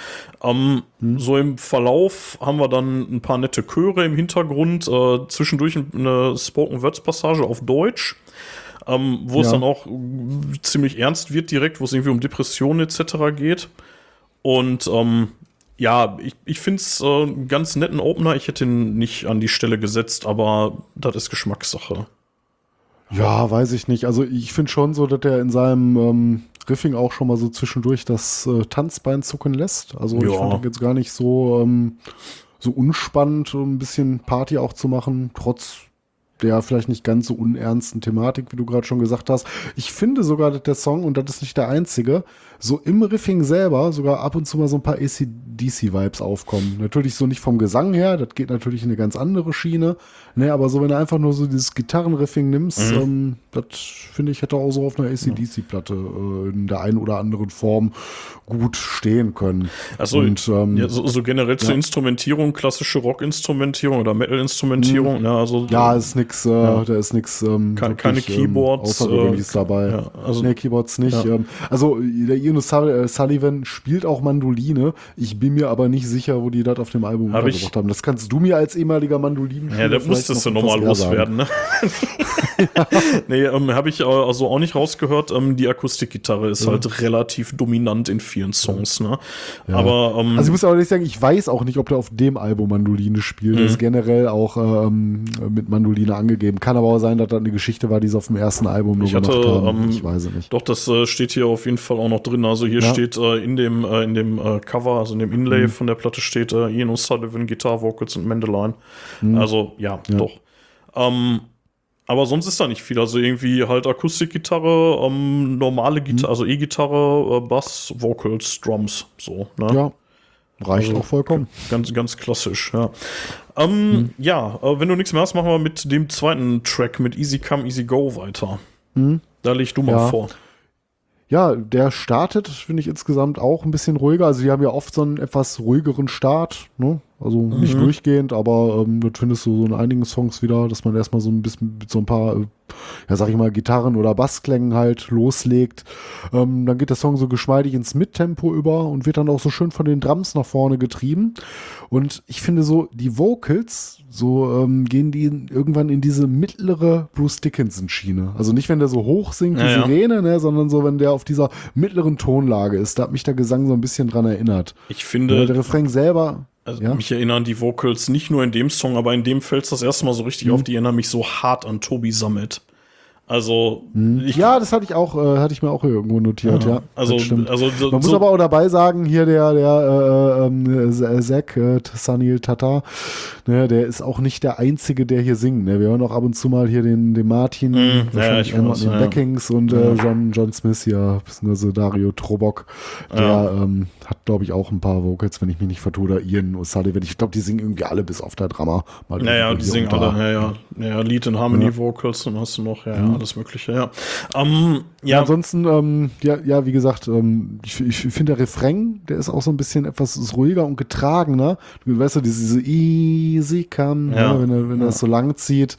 Ähm, So im Verlauf haben wir dann ein paar nette Chöre im Hintergrund, äh, zwischendurch eine Spoken Words Passage auf Deutsch. Ähm, wo es Ja. dann auch ziemlich ernst wird direkt, wo es irgendwie um Depressionen etc. geht. Und ähm, ja, ich, ich finde es äh, einen ganz netten Opener. Ich hätte ihn nicht an die Stelle gesetzt, aber das ist Geschmackssache. Ja, weiß ich nicht. Also ich finde schon so, dass er in seinem ähm, Riffing auch schon mal so zwischendurch das äh, Tanzbein zucken lässt. Also ich Ja. fand ihn jetzt gar nicht so, ähm, so unspannend, um ein bisschen Party auch zu machen, trotz der vielleicht nicht ganz so unernsten Thematik, wie du gerade schon gesagt hast. Ich finde sogar, dass der Song, und das ist nicht der einzige, so im Riffing selber sogar ab und zu mal so ein paar ACDC-Vibes aufkommen. Natürlich so nicht vom Gesang her, das geht natürlich in eine ganz andere Schiene. Ne, aber so, wenn du einfach nur so dieses Gitarrenriffing nimmst, Mhm. ähm, das finde ich hätte auch so auf einer ACDC-Platte äh, in der einen oder anderen Form gut stehen können. Also, und, ähm, ja, so, so generell zur ja. Instrumentierung, klassische Rock-Instrumentierung oder Metal-Instrumentierung, ne, also Mhm. ja, ist nix, äh, da ist nix, ähm, Ke- keine wirklich, Keyboards, ähm, Außergewöhnliches äh, dabei. ja, also- nee, Keyboards nicht. Ja. Ähm, also, der Ian äh, Sullivan spielt auch Mandoline. Ich bin mir aber nicht sicher, wo die das auf dem Album Hab ich- untergebracht haben. Das kannst du mir als ehemaliger Mandolinen Ja, da musstest du nochmal loswerden, ne? <laughs> <laughs> nee, ähm, habe ich äh, also auch nicht rausgehört. Ähm, die Akustikgitarre ist halt relativ dominant in vielen Songs, ne? Aber ähm, Also ich muss aber nicht sagen, ich weiß auch nicht, ob der auf dem Album Mandoline spielt. Mhm. Das ist generell auch ähm, mit Mandoline angegeben. Kann aber auch sein, dass das eine Geschichte war, die sie auf dem ersten Album nur Ich hatte, gemacht haben. ähm, ich weiß es nicht. Doch, das äh, steht hier auf jeden Fall auch noch drin. Also hier Ja. steht äh, in dem, äh, in dem äh, Cover, also in dem Inlay von der Platte steht äh, Ian O'Sullivan, Guitar, Vocals und Mandoline. Also ja, doch. Ähm, aber sonst ist da nicht viel. Also irgendwie halt Akustikgitarre, ähm, normale Gitarre, also E-Gitarre, äh, Bass, Vocals, Drums, so. Ne? Ja, reicht Also- auch vollkommen. Ganz, ganz klassisch, ja. Ähm, Ja, äh, wenn du nichts mehr hast, machen wir mit dem zweiten Track mit Easy Come, Easy Go weiter. Da leg du mal Ja. vor. Ja, der startet, finde ich insgesamt auch ein bisschen ruhiger. Also die haben ja oft so einen etwas ruhigeren Start, ne? Also nicht durchgehend, aber ähm, das findest du so in einigen Songs wieder, dass man erstmal so ein bisschen mit so ein paar, äh, ja sag ich mal, Gitarren oder Bassklängen halt loslegt. Ähm, dann geht der Song so geschmeidig ins Mittempo über und wird dann auch so schön von den Drums nach vorne getrieben. Und ich finde so, die Vocals, so ähm, gehen die irgendwann in diese mittlere Bruce Dickinson-Schiene. Also nicht, wenn der so hoch singt wie Ja, ja. Sirene, ne, sondern so, wenn der auf dieser mittleren Tonlage ist. Da hat mich der Gesang so ein bisschen dran erinnert. Ich Ja, finde, der Refrain selber, also ja. mich erinnern die Vocals nicht nur in dem Song, aber in dem fällt das erste Mal so richtig Mhm. auf. Die erinnern mich so hart an Tobi Sammet. Also, ich, Mhm. ja, das hatte ich auch, äh, hatte ich mir auch irgendwo notiert, ja. also, das stimmt. also so, Man muss aber auch dabei sagen, hier der, der äh, ähm, äh, Zack, äh, Sanil Tata, ne, der ist auch nicht der Einzige, der hier singt. Ne? Wir hören auch ab und zu mal hier den, den Martin, Mm, ja, wahrscheinlich ich einer weiß, den ja. Backings und äh, John, John Smith hier, beziehungsweise Dario Trobok, der Ja. ähm, hat, glaube ich, auch ein paar Vocals, wenn ich mich nicht vertue, oder Ian O'Sullivan. Ich glaube, die singen irgendwie alle bis auf der Drama. Mal Naja, die singen alle, ja, ja, ja, Lead and Harmony Ja. Vocals und hast du noch, ja, ja, alles Mögliche, ja. Ähm, ja, Ansonsten, ähm, ja, ja, wie gesagt, ähm, ich, ich finde der Refrain, der ist auch so ein bisschen etwas ruhiger und getragener. Du weißt du, diese, diese easy come, Ja. ne, wenn er, wenn er es so lang zieht.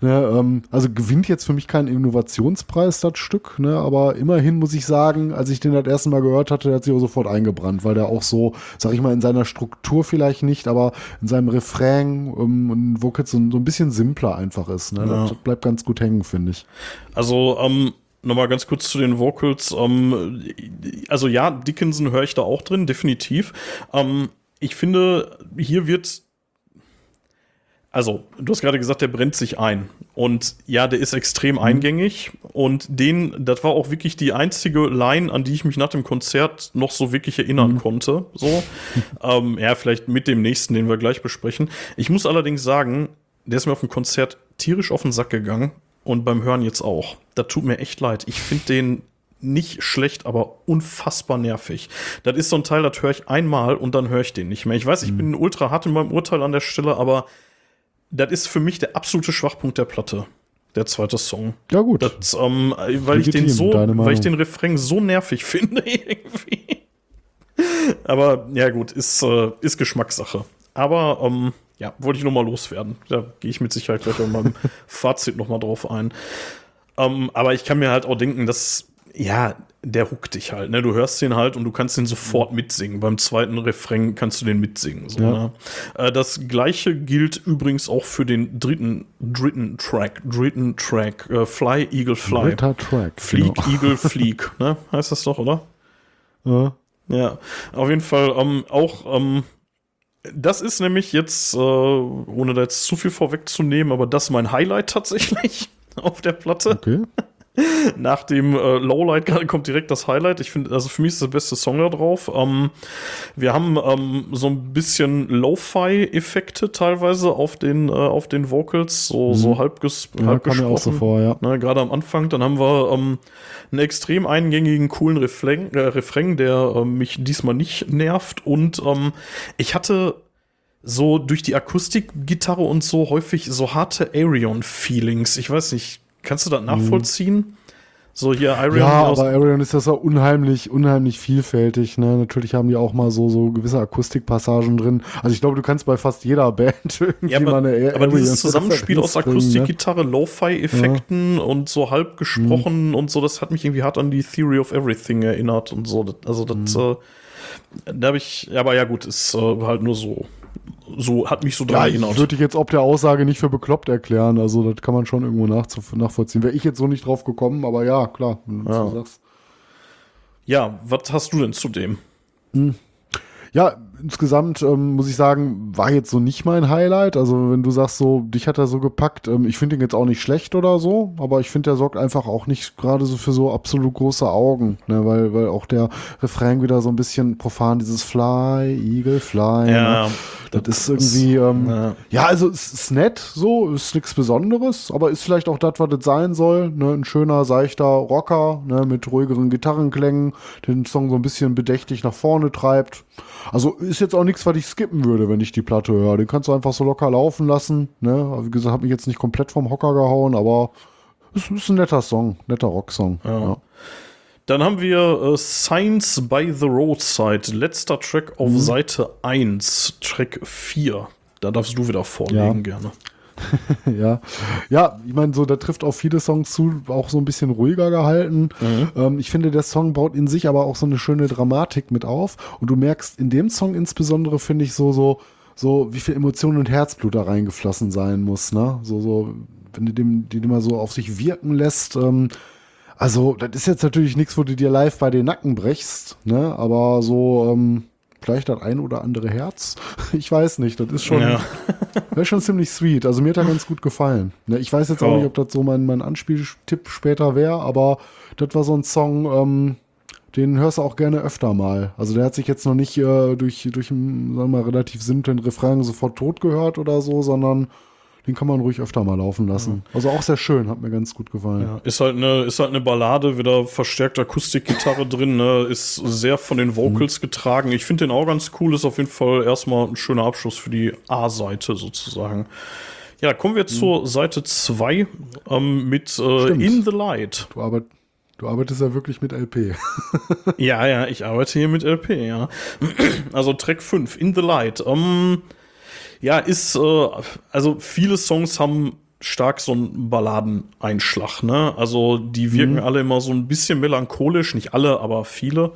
Ne, ähm, also gewinnt jetzt für mich keinen Innovationspreis, das Stück, ne, aber immerhin muss ich sagen, als ich den das erste Mal gehört hatte, der hat sich auch sofort eingebrannt, weil der auch so, sag ich mal, in seiner Struktur vielleicht nicht, aber in seinem Refrain ähm, und Vocals so, so ein bisschen simpler einfach ist. Ne? Ja. Das bleibt ganz gut hängen, finde ich. Also, ähm, nochmal ganz kurz zu den Vocals. Ähm, also ja, Dickinson höre ich da auch drin, definitiv. Ähm, ich finde, hier wird. Also, du hast gerade gesagt, der brennt sich ein. Und ja, der ist extrem eingängig. Und den, das war auch wirklich die einzige Line, an die ich mich nach dem Konzert noch so wirklich erinnern konnte. So. <laughs> ähm, ja, vielleicht mit dem nächsten, den wir gleich besprechen. Ich muss allerdings sagen, der ist mir auf dem Konzert tierisch auf den Sack gegangen. Und beim Hören jetzt auch. Das tut mir echt leid. Ich finde den nicht schlecht, aber unfassbar nervig. Das ist so ein Teil, das höre ich einmal und dann höre ich den nicht mehr. Ich weiß, ich bin ultra hart in meinem Urteil an der Stelle, aber das ist für mich der absolute Schwachpunkt der Platte. Der zweite Song. Ja, gut. Das, ähm, weil ich den so, weil ich den Refrain so nervig <laughs> finde irgendwie. Aber ja gut, ist, äh, ist Geschmackssache. Aber ähm, ja, wollte ich noch mal loswerden. Da gehe ich mit Sicherheit gleich in meinem <laughs> Fazit noch mal drauf ein. Ähm, aber ich kann mir halt auch denken, dass ja, der huckt dich halt. Ne? Du hörst den halt und du kannst den sofort mitsingen. Beim zweiten Refrain kannst du den mitsingen. So, Ja. ne? äh, das gleiche gilt übrigens auch für den dritten, dritten Track. Dritten Track. Äh, Fly, Eagle, Fly. Dritter Track. Flieg, genau. Eagle, <laughs> Flieg. Ne? Heißt das doch, oder? Ja. Ja, auf jeden Fall ähm, auch. Ähm, das ist nämlich jetzt, äh, ohne da jetzt zu viel vorwegzunehmen, aber das ist mein Highlight tatsächlich <laughs> auf der Platte. Okay. Nach dem äh, Lowlight kommt direkt das Highlight. Ich finde, also für mich ist das der beste Song da drauf. Ähm, wir haben ähm, so ein bisschen Lo-Fi-Effekte teilweise auf den, äh, auf den Vocals, so, Mhm. so halb, ges Ja, halb kam mir auch so vor, ja. Ne, Gerade am Anfang. Dann haben wir ähm, einen extrem eingängigen, coolen Refrain, äh, Refrain der äh, mich diesmal nicht nervt. Und ähm, ich hatte so durch die Akustikgitarre und so häufig so harte Arion-Feelings. Ich weiß nicht, kannst du das nachvollziehen? So hier Mhm. Ja, aber Arion ist das ja unheimlich, unheimlich vielfältig. Ne? Natürlich haben die auch mal so, so gewisse Akustikpassagen drin. Also ich glaube, du kannst bei fast jeder <laughs> Band irgendwie Ja, aber, mal eine aber dieses Zusammenspiel aus ne? Akustikgitarre, Lo-Fi-Effekten und so halb gesprochen Mhm. und so, das hat mich irgendwie hart an die Theory of Everything erinnert und so. Also das, Mhm. äh, da habe ich, aber ja gut, ist äh, halt nur so, so hat mich so dran Ja, ich erinnert. würde dich jetzt ob der Aussage nicht für bekloppt erklären. Also das kann man schon irgendwo nachvollziehen. Wäre ich jetzt so nicht drauf gekommen, aber ja, klar. Ja. Ja, was hast du denn zu dem? Ja, insgesamt ähm, muss ich sagen, war jetzt so nicht mein Highlight. Also wenn du sagst so, dich hat er so gepackt, ähm, ich finde ihn jetzt auch nicht schlecht oder so, aber ich finde, der sorgt einfach auch nicht gerade so für so absolut große Augen, ne? weil, weil auch der Refrain wieder so ein bisschen profan, dieses Fly, Eagle, Fly. ne? Das ist irgendwie, ähm, ja. ja. also es ist nett, so, ist nichts Besonderes, aber ist vielleicht auch das, was es sein soll. Ne? Ein schöner, seichter Rocker ne? mit ruhigeren Gitarrenklängen, den Song so ein bisschen bedächtig nach vorne treibt. Also ist jetzt auch nichts, was ich skippen würde, wenn ich die Platte höre. Den kannst du einfach so locker laufen lassen. Ne? Wie gesagt, hat mich jetzt nicht komplett vom Hocker gehauen, aber es ist ein netter Song, netter Rocksong. Ja. Dann haben wir äh, Signs by the Roadside, letzter Track auf Mhm. Seite 1, Track 4. Da darfst du wieder vorlegen, Ja. gerne. <laughs> ja, ja, ich meine, so, da trifft auf viele Songs zu, auch so ein bisschen ruhiger gehalten. Ähm, ich finde, der Song baut in sich aber auch so eine schöne Dramatik mit auf. Und du merkst in dem Song insbesondere, finde ich, so, so, so, wie viel Emotion und Herzblut da reingeflossen sein muss, ne? So, so, wenn du dem, die mal so auf sich wirken lässt, ähm, also, das ist jetzt natürlich nichts, wo du dir live bei den Nacken brechst, ne? Aber so, ähm, vielleicht das ein oder andere Herz. <laughs> Ich weiß nicht, das ist schon, Ja. <laughs> das ist schon ziemlich sweet. Also mir hat er ganz gut gefallen. Ne, ich weiß jetzt auch nicht, ob das so mein, mein Anspieltipp später wäre, aber das war so ein Song, ähm, den hörst du auch gerne öfter mal. Also der hat sich jetzt noch nicht äh, durch, durch einen, sagen wir mal, relativ simplen Refrain sofort tot gehört oder so, sondern den kann man ruhig öfter mal laufen lassen. Also auch sehr schön, hat mir ganz gut gefallen. Ja, ist halt eine, ist halt eine Ballade, wieder verstärkte Akustikgitarre <laughs> drin, ne? ist sehr von den Vocals getragen. Ich finde den auch ganz cool, ist auf jeden Fall erstmal ein schöner Abschluss für die A-Seite sozusagen. Ja, kommen wir zur Seite 2 ähm, mit äh. In the Light. Du, arbeit, du arbeitest ja wirklich mit LP. <laughs> Ja, ja, ich arbeite hier mit LP, ja. <clears throat> Also Track 5, In the Light. Ähm, ja, ist, äh, also viele Songs haben stark so einen Balladeneinschlag, ne? Also die wirken alle immer so ein bisschen melancholisch, nicht alle, aber viele.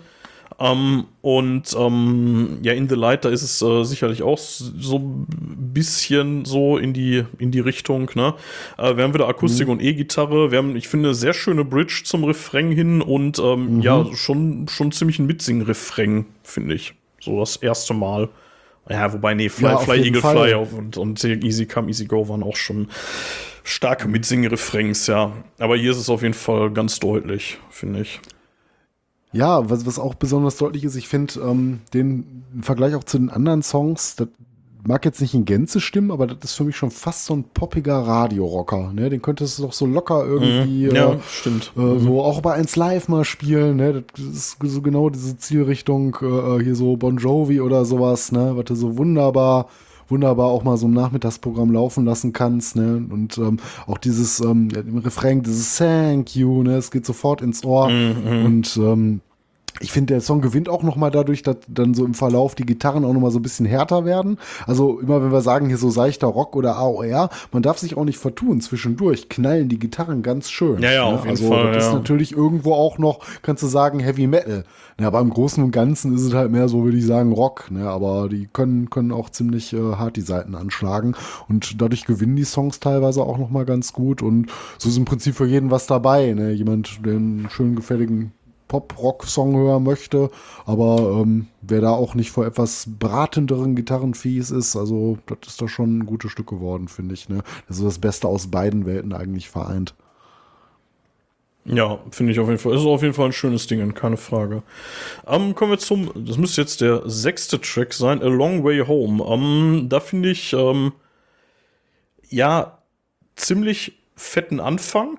Ähm, und ähm, ja, In the Light, da ist es äh, sicherlich auch so ein bisschen so in die, in die Richtung, ne? Äh, wir haben wieder Akustik und E-Gitarre. Wir haben, ich finde, eine sehr schöne Bridge zum Refrain hin und ähm, ja, schon, schon ziemlich ein Mitsingen-Refrain, finde ich. So das erste Mal. Ja, wobei, nee, Fly, Ja, Fly, Eagle, Fall. Fly und, und Easy Come, Easy Go waren auch schon starke Mitsingen-Refrains, ja. Aber hier ist es auf jeden Fall ganz deutlich, finde ich. Ja, was, was auch besonders deutlich ist, ich finde ähm, den im Vergleich auch zu den anderen Songs, das mag jetzt nicht in Gänze stimmen, aber das ist für mich schon fast so ein poppiger Radiorocker. Ne? Den könntest du doch so locker irgendwie Mhm. Ja, äh, stimmt. äh, so auch bei 1 Live mal spielen. Ne? Das ist so genau diese Zielrichtung, äh, hier so Bon Jovi oder sowas, ne? was du so wunderbar wunderbar auch mal so ein Nachmittagsprogramm laufen lassen kannst, ne? Und ähm, auch dieses ähm, im Refrain, dieses Thank you, ne? Es geht sofort ins Ohr. Und ähm, ich finde, der Song gewinnt auch noch mal dadurch, dass dann so im Verlauf die Gitarren auch noch mal so ein bisschen härter werden. Also immer, wenn wir sagen, hier so seichter Rock oder AOR, man darf sich auch nicht vertun. Zwischendurch knallen die Gitarren ganz schön. Ja, ja, auf jeden also, Fall, Das ist ja. natürlich irgendwo auch noch, kannst du sagen, Heavy Metal. Ja, aber im Großen und Ganzen ist es halt mehr so, würde ich sagen, Rock. Ne? Aber die können, können auch ziemlich äh, hart die Seiten anschlagen. Und dadurch gewinnen die Songs teilweise auch noch mal ganz gut. Und so ist im Prinzip für jeden was dabei. Ne? Jemand, der einen schönen, gefälligen Pop-Rock-Song hören möchte, aber ähm, wer da auch nicht vor etwas beratenderen Gitarrenfies ist, also das ist da schon ein gutes Stück geworden, finde ich. Ne? Also das Beste aus beiden Welten eigentlich vereint. Ja, finde ich auf jeden Fall. Ist auf jeden Fall ein schönes Ding, keine Frage. Ähm, kommen wir zum, das müsste jetzt der sechste Track sein, A Long Way Home. Ähm, da finde ich, ähm, ja, ziemlich fetten Anfang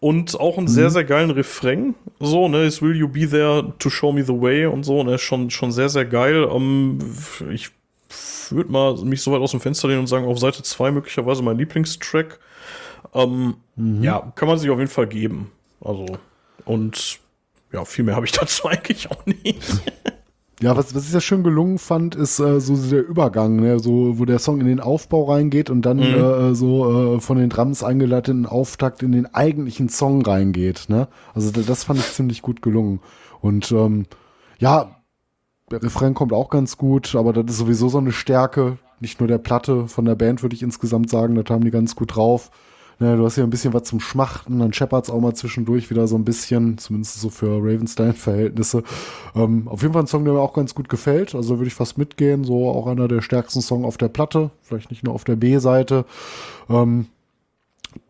und auch einen mhm. sehr, sehr geilen Refrain. So, ne, is Will You Be There to Show Me the Way und so, ne, schon, schon sehr, sehr geil. Ähm, ich würde mal mich so weit aus dem Fenster lehnen und sagen, auf Seite 2 möglicherweise mein Lieblingstrack. Ähm, mhm. Ja, kann man sich auf jeden Fall geben. Also, und ja, viel mehr habe ich <laughs> dazu eigentlich auch nicht. Ja, was, was ich ja schön gelungen fand, ist äh, so der Übergang, ne? so, wo der Song in den Aufbau reingeht und dann mhm. äh, so äh, von den Drums eingeleiteten Auftakt in den eigentlichen Song reingeht. Ne? Also das fand ich ziemlich gut gelungen. Und ähm, ja, der Refrain kommt auch ganz gut, aber das ist sowieso so eine Stärke, nicht nur der Platte, von der Band würde ich insgesamt sagen, das haben die ganz gut drauf. Ne, du hast hier ein bisschen was zum Schmachten, dann Shepherds auch mal zwischendurch wieder so ein bisschen, zumindest so für Ravenstein-Verhältnisse. Ähm, auf jeden Fall ein Song, der mir auch ganz gut gefällt. Also würde ich fast mitgehen. So auch einer der stärksten Songs auf der Platte, vielleicht nicht nur auf der B-Seite. Ähm,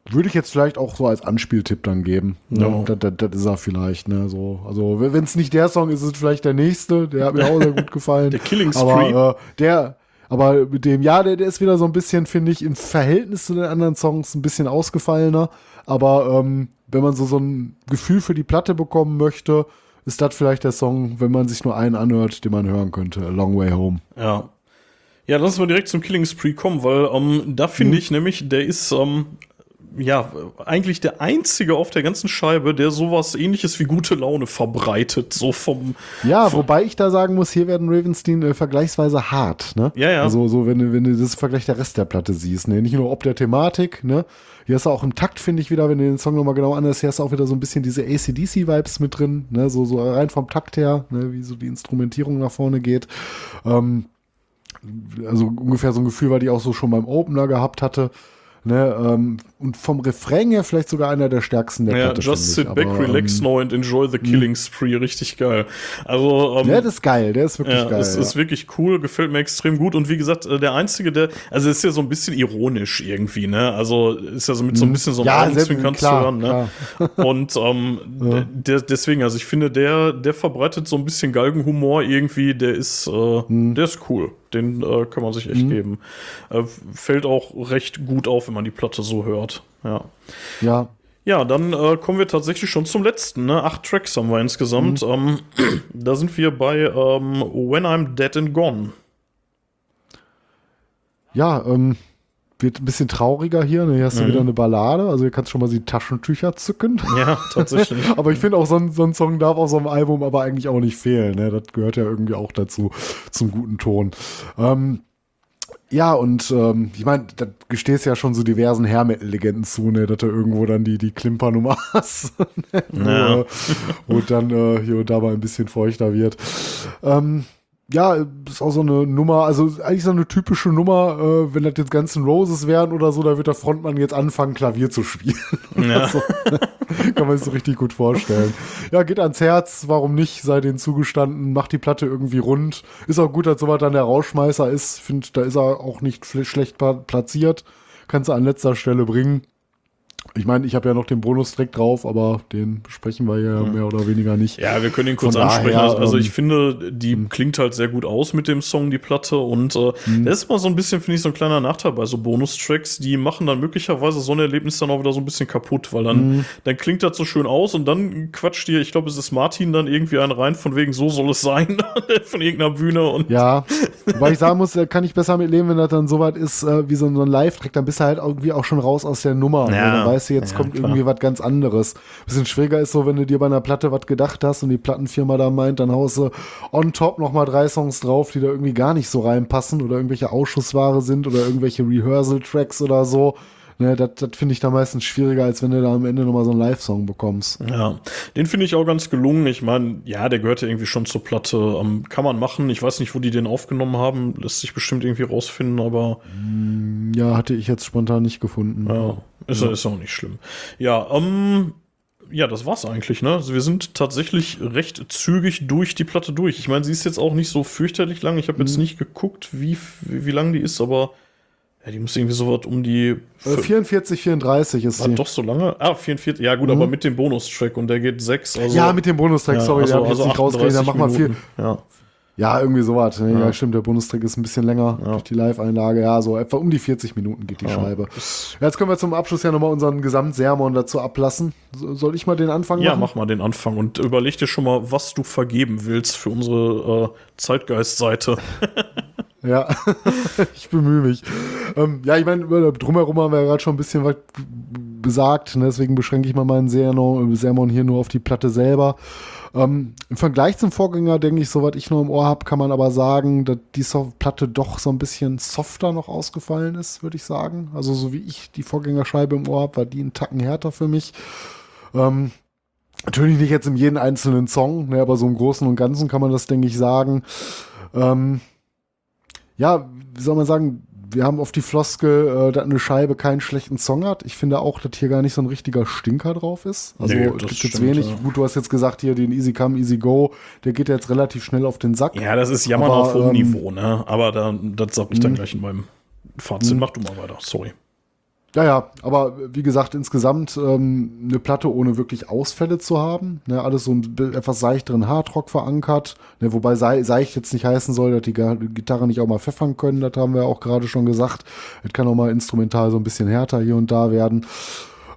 würde ich jetzt vielleicht auch so als Anspieltipp dann geben. No. Ja, das, das, ist er vielleicht. Ne? So, also wenn es nicht der Song ist, ist es vielleicht der nächste. Der hat mir auch sehr gut <laughs> gefallen. der Killing Spree. Aber, äh, der, aber mit dem, ja, der, der ist wieder so ein bisschen, finde ich, im Verhältnis zu den anderen Songs ein bisschen ausgefallener. Aber ähm, wenn man so, so ein Gefühl für die Platte bekommen möchte, ist das vielleicht der Song, wenn man sich nur einen anhört, den man hören könnte. A Long Way Home. Ja. Ja, lass uns mal direkt zum Killing Spree kommen, weil ähm, da finde hm. ich nämlich, der ist ähm, ja, eigentlich der einzige auf der ganzen Scheibe, der sowas ähnliches wie gute Laune verbreitet, so vom. Ja, vom wobei ich da sagen muss, hier werden Ravenstein äh, vergleichsweise hart, ne? Ja, ja. Also, so, wenn du, wenn du das Vergleich der Rest der Platte siehst, ne? Nicht nur ob der Thematik, ne? Hier ist auch im Takt, finde ich wieder, wenn du den Song nochmal genau anhörst, hier hast du auch wieder so ein bisschen diese ACDC-Vibes mit drin, ne? So, so rein vom Takt her, ne? Wie so die Instrumentierung nach vorne geht. Ähm, also ungefähr so ein Gefühl, weil die auch so schon beim Opener gehabt hatte. Ne, ähm, und vom Refrain her vielleicht sogar einer der stärksten der ja, Platte. Just sit back, aber, relax ähm, now and enjoy the killing hm. spree. Richtig geil. Also, ähm, der ist geil, der ist wirklich ja, geil. Es ja. ist wirklich cool, gefällt mir extrem gut. Und wie gesagt, äh, der einzige, der, also ist ja so ein bisschen ironisch irgendwie, ne? Also ist ja so mit so ein hm. bisschen so einem ja, Augenzwinkern zu hören, ne? <laughs> Und ähm, ja. der, deswegen, also ich finde, der, der verbreitet so ein bisschen Galgenhumor irgendwie, der ist, äh, hm. der ist cool. Den äh, kann man sich echt mhm. geben. Äh, fällt auch recht gut auf, wenn man die Platte so hört. Ja. Ja. Ja, dann äh, kommen wir tatsächlich schon zum letzten. Ne? Acht Tracks haben wir insgesamt. Mhm. Ähm, <clears throat> da sind wir bei ähm, When I'm Dead and Gone. Ja, ähm, wird ein bisschen trauriger hier. Ne? Hier hast du mhm. wieder eine Ballade. Also hier kannst du schon mal die Taschentücher zücken. Ja, tatsächlich. <laughs> aber ich finde auch, so ein, so ein, Song darf auf so einem Album aber eigentlich auch nicht fehlen. Ne? Das gehört ja irgendwie auch dazu, zum guten Ton. Ähm, ja, und ähm, ich meine, da gestehst ja schon so diversen Hair Metal-Legenden zu, ne, dass du irgendwo dann die, die Klimpernummer <laughs> hast. ne, ja. wo, dann äh, hier und da mal ein bisschen feuchter wird. Ähm, ja, ist auch so eine Nummer, also eigentlich so eine typische Nummer, äh, wenn das jetzt ganzen Roses wären oder so, da wird der Frontmann jetzt anfangen, Klavier zu spielen. <laughs> Ja. so. Kann man sich so richtig gut vorstellen. Ja, geht ans Herz, warum nicht, sei denen zugestanden, macht die Platte irgendwie rund. Ist auch gut, dass sowas dann der Rauschmeißer ist. Find, da ist er auch nicht schlecht platziert. Kannst du an letzter Stelle bringen. Ich meine, ich habe ja noch den Bonus-Track drauf, aber den besprechen wir ja mehr oder weniger nicht. Ja, wir können ihn kurz Von ansprechen. Daher, also, also ich ähm, finde, die hm. klingt halt sehr gut aus mit dem Song, die Platte. Und äh, mhm. das ist immer so ein bisschen, finde ich, so ein kleiner Nachteil bei so Bonus-Tracks. Die machen dann möglicherweise so ein Erlebnis dann auch wieder so ein bisschen kaputt, weil dann, mhm. dann klingt das so schön aus und dann quatscht dir, ich glaube, es ist Martin dann irgendwie einen rein, von wegen, so soll es sein, <laughs> von irgendeiner Bühne. Und ja, weil ich sagen muss, kann ich besser mit leben, wenn das dann so weit ist, äh, wie so ein Live-Track, dann bist du halt irgendwie auch schon raus aus der Nummer. Ja weißt du, jetzt ja, kommt klar. irgendwie was ganz anderes. Bisschen schwieriger ist so, wenn du dir bei einer Platte was gedacht hast und die Plattenfirma da meint, dann haust du on top nochmal drei Songs drauf, die da irgendwie gar nicht so reinpassen oder irgendwelche Ausschussware sind oder irgendwelche Rehearsal-Tracks oder so. Ne, das, finde ich da meistens schwieriger, als wenn du da am Ende nochmal so einen Live-Song bekommst. Ja, den finde ich auch ganz gelungen. Ich meine, ja, der gehört ja irgendwie schon zur Platte. Ähm, kann man machen. Ich weiß nicht, wo die den aufgenommen haben. Lässt sich bestimmt irgendwie rausfinden, aber. Mm, ja, hatte ich jetzt spontan nicht gefunden. Ja, ist, ja. ist auch nicht schlimm. Ja, ähm. Ja, das war's eigentlich, ne? Also wir sind tatsächlich recht zügig durch die Platte durch. Ich meine, sie ist jetzt auch nicht so fürchterlich lang. Ich habe jetzt mhm. nicht geguckt, wie, wie, wie lang die ist, aber Ja, die muss irgendwie so was um die. Äh, 44, 34 ist War die. doch so lange? Ah, 44. Ja, gut, aber mit dem Bonustrack und der geht 6. Also, Mhm. ja, mit dem Bonustrack, ja, sorry, also, da hab ich also jetzt nicht rausgerechnet, dann 38 mach mal. Minuten. Ja. Ja, irgendwie sowas. Ne? Ja. stimmt, der Bonustrack ist ein bisschen länger Ja. durch die Live-Einlage. Ja, so etwa um die 40 Minuten geht die Scheibe. Ja, jetzt können wir zum Abschluss ja nochmal unseren Gesamtsermon dazu ablassen. So, soll ich mal den Anfang Ja, machen? mach mal den Anfang und überleg dir schon mal, was du vergeben willst für unsere äh, Zeitgeist-Seite. <laughs> Ja, <laughs> ich bemühe mich. Ähm, ja, ich meine, drumherum haben wir ja gerade schon ein bisschen was besagt. Ne? Deswegen beschränke ich mal meinen Sermon, hier nur auf die Platte selber. Ähm, Im Vergleich zum Vorgänger, denke ich, soweit ich noch im Ohr habe, kann man aber sagen, dass die so Platte doch so ein bisschen softer noch ausgefallen ist, würde ich sagen. Also so wie ich die Vorgängerscheibe im Ohr habe, war die einen Tacken härter für mich. Ähm, natürlich nicht jetzt in jedem einzelnen Song, ne, aber so im Großen und Ganzen kann man das, denke ich, sagen. Ähm, ja, wie soll man sagen, wir haben auf die Floskel, äh, dass eine Scheibe keinen schlechten Song hat. Ich finde auch, dass hier gar nicht so ein richtiger Stinker drauf ist. Also Nee, es das gibt jetzt stimmt, wenig. ja. Gut, du hast jetzt gesagt, hier den Easy Come, Easy Go, der geht jetzt relativ schnell auf den Sack. ja, das ist Jammern Aber, auf hohem ähm, Niveau, ne? Aber da, das sag ich dann gleich in meinem Fazit. Mach du mal weiter, sorry. Ja, ja, aber wie gesagt, insgesamt ähm, eine Platte ohne wirklich Ausfälle zu haben. Ne, alles so ein bi- etwas seichteren Hardrock verankert. Ne, wobei sei, seicht jetzt nicht heißen soll, dass die Gitarre nicht auch mal pfeffern können. Das haben wir auch gerade schon gesagt. Es kann auch mal instrumental so ein bisschen härter hier und da werden.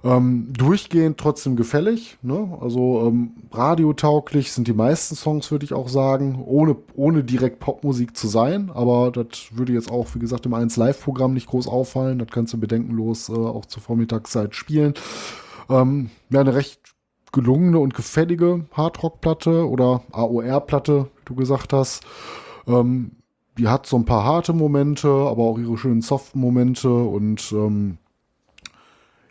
Ähm, durchgehend trotzdem gefällig. Ne? Also ähm, radiotauglich sind die meisten Songs, würde ich auch sagen, ohne, ohne direkt Popmusik zu sein. Aber das würde jetzt auch, wie gesagt, im 1 Live-Programm nicht groß auffallen. Das kannst du bedenkenlos äh, auch zur Vormittagszeit spielen. Ähm, ja, eine recht gelungene und gefällige Hardrock-Platte oder AOR-Platte, wie du gesagt hast. Ähm, die hat so ein paar harte Momente, aber auch ihre schönen soften Momente und ähm,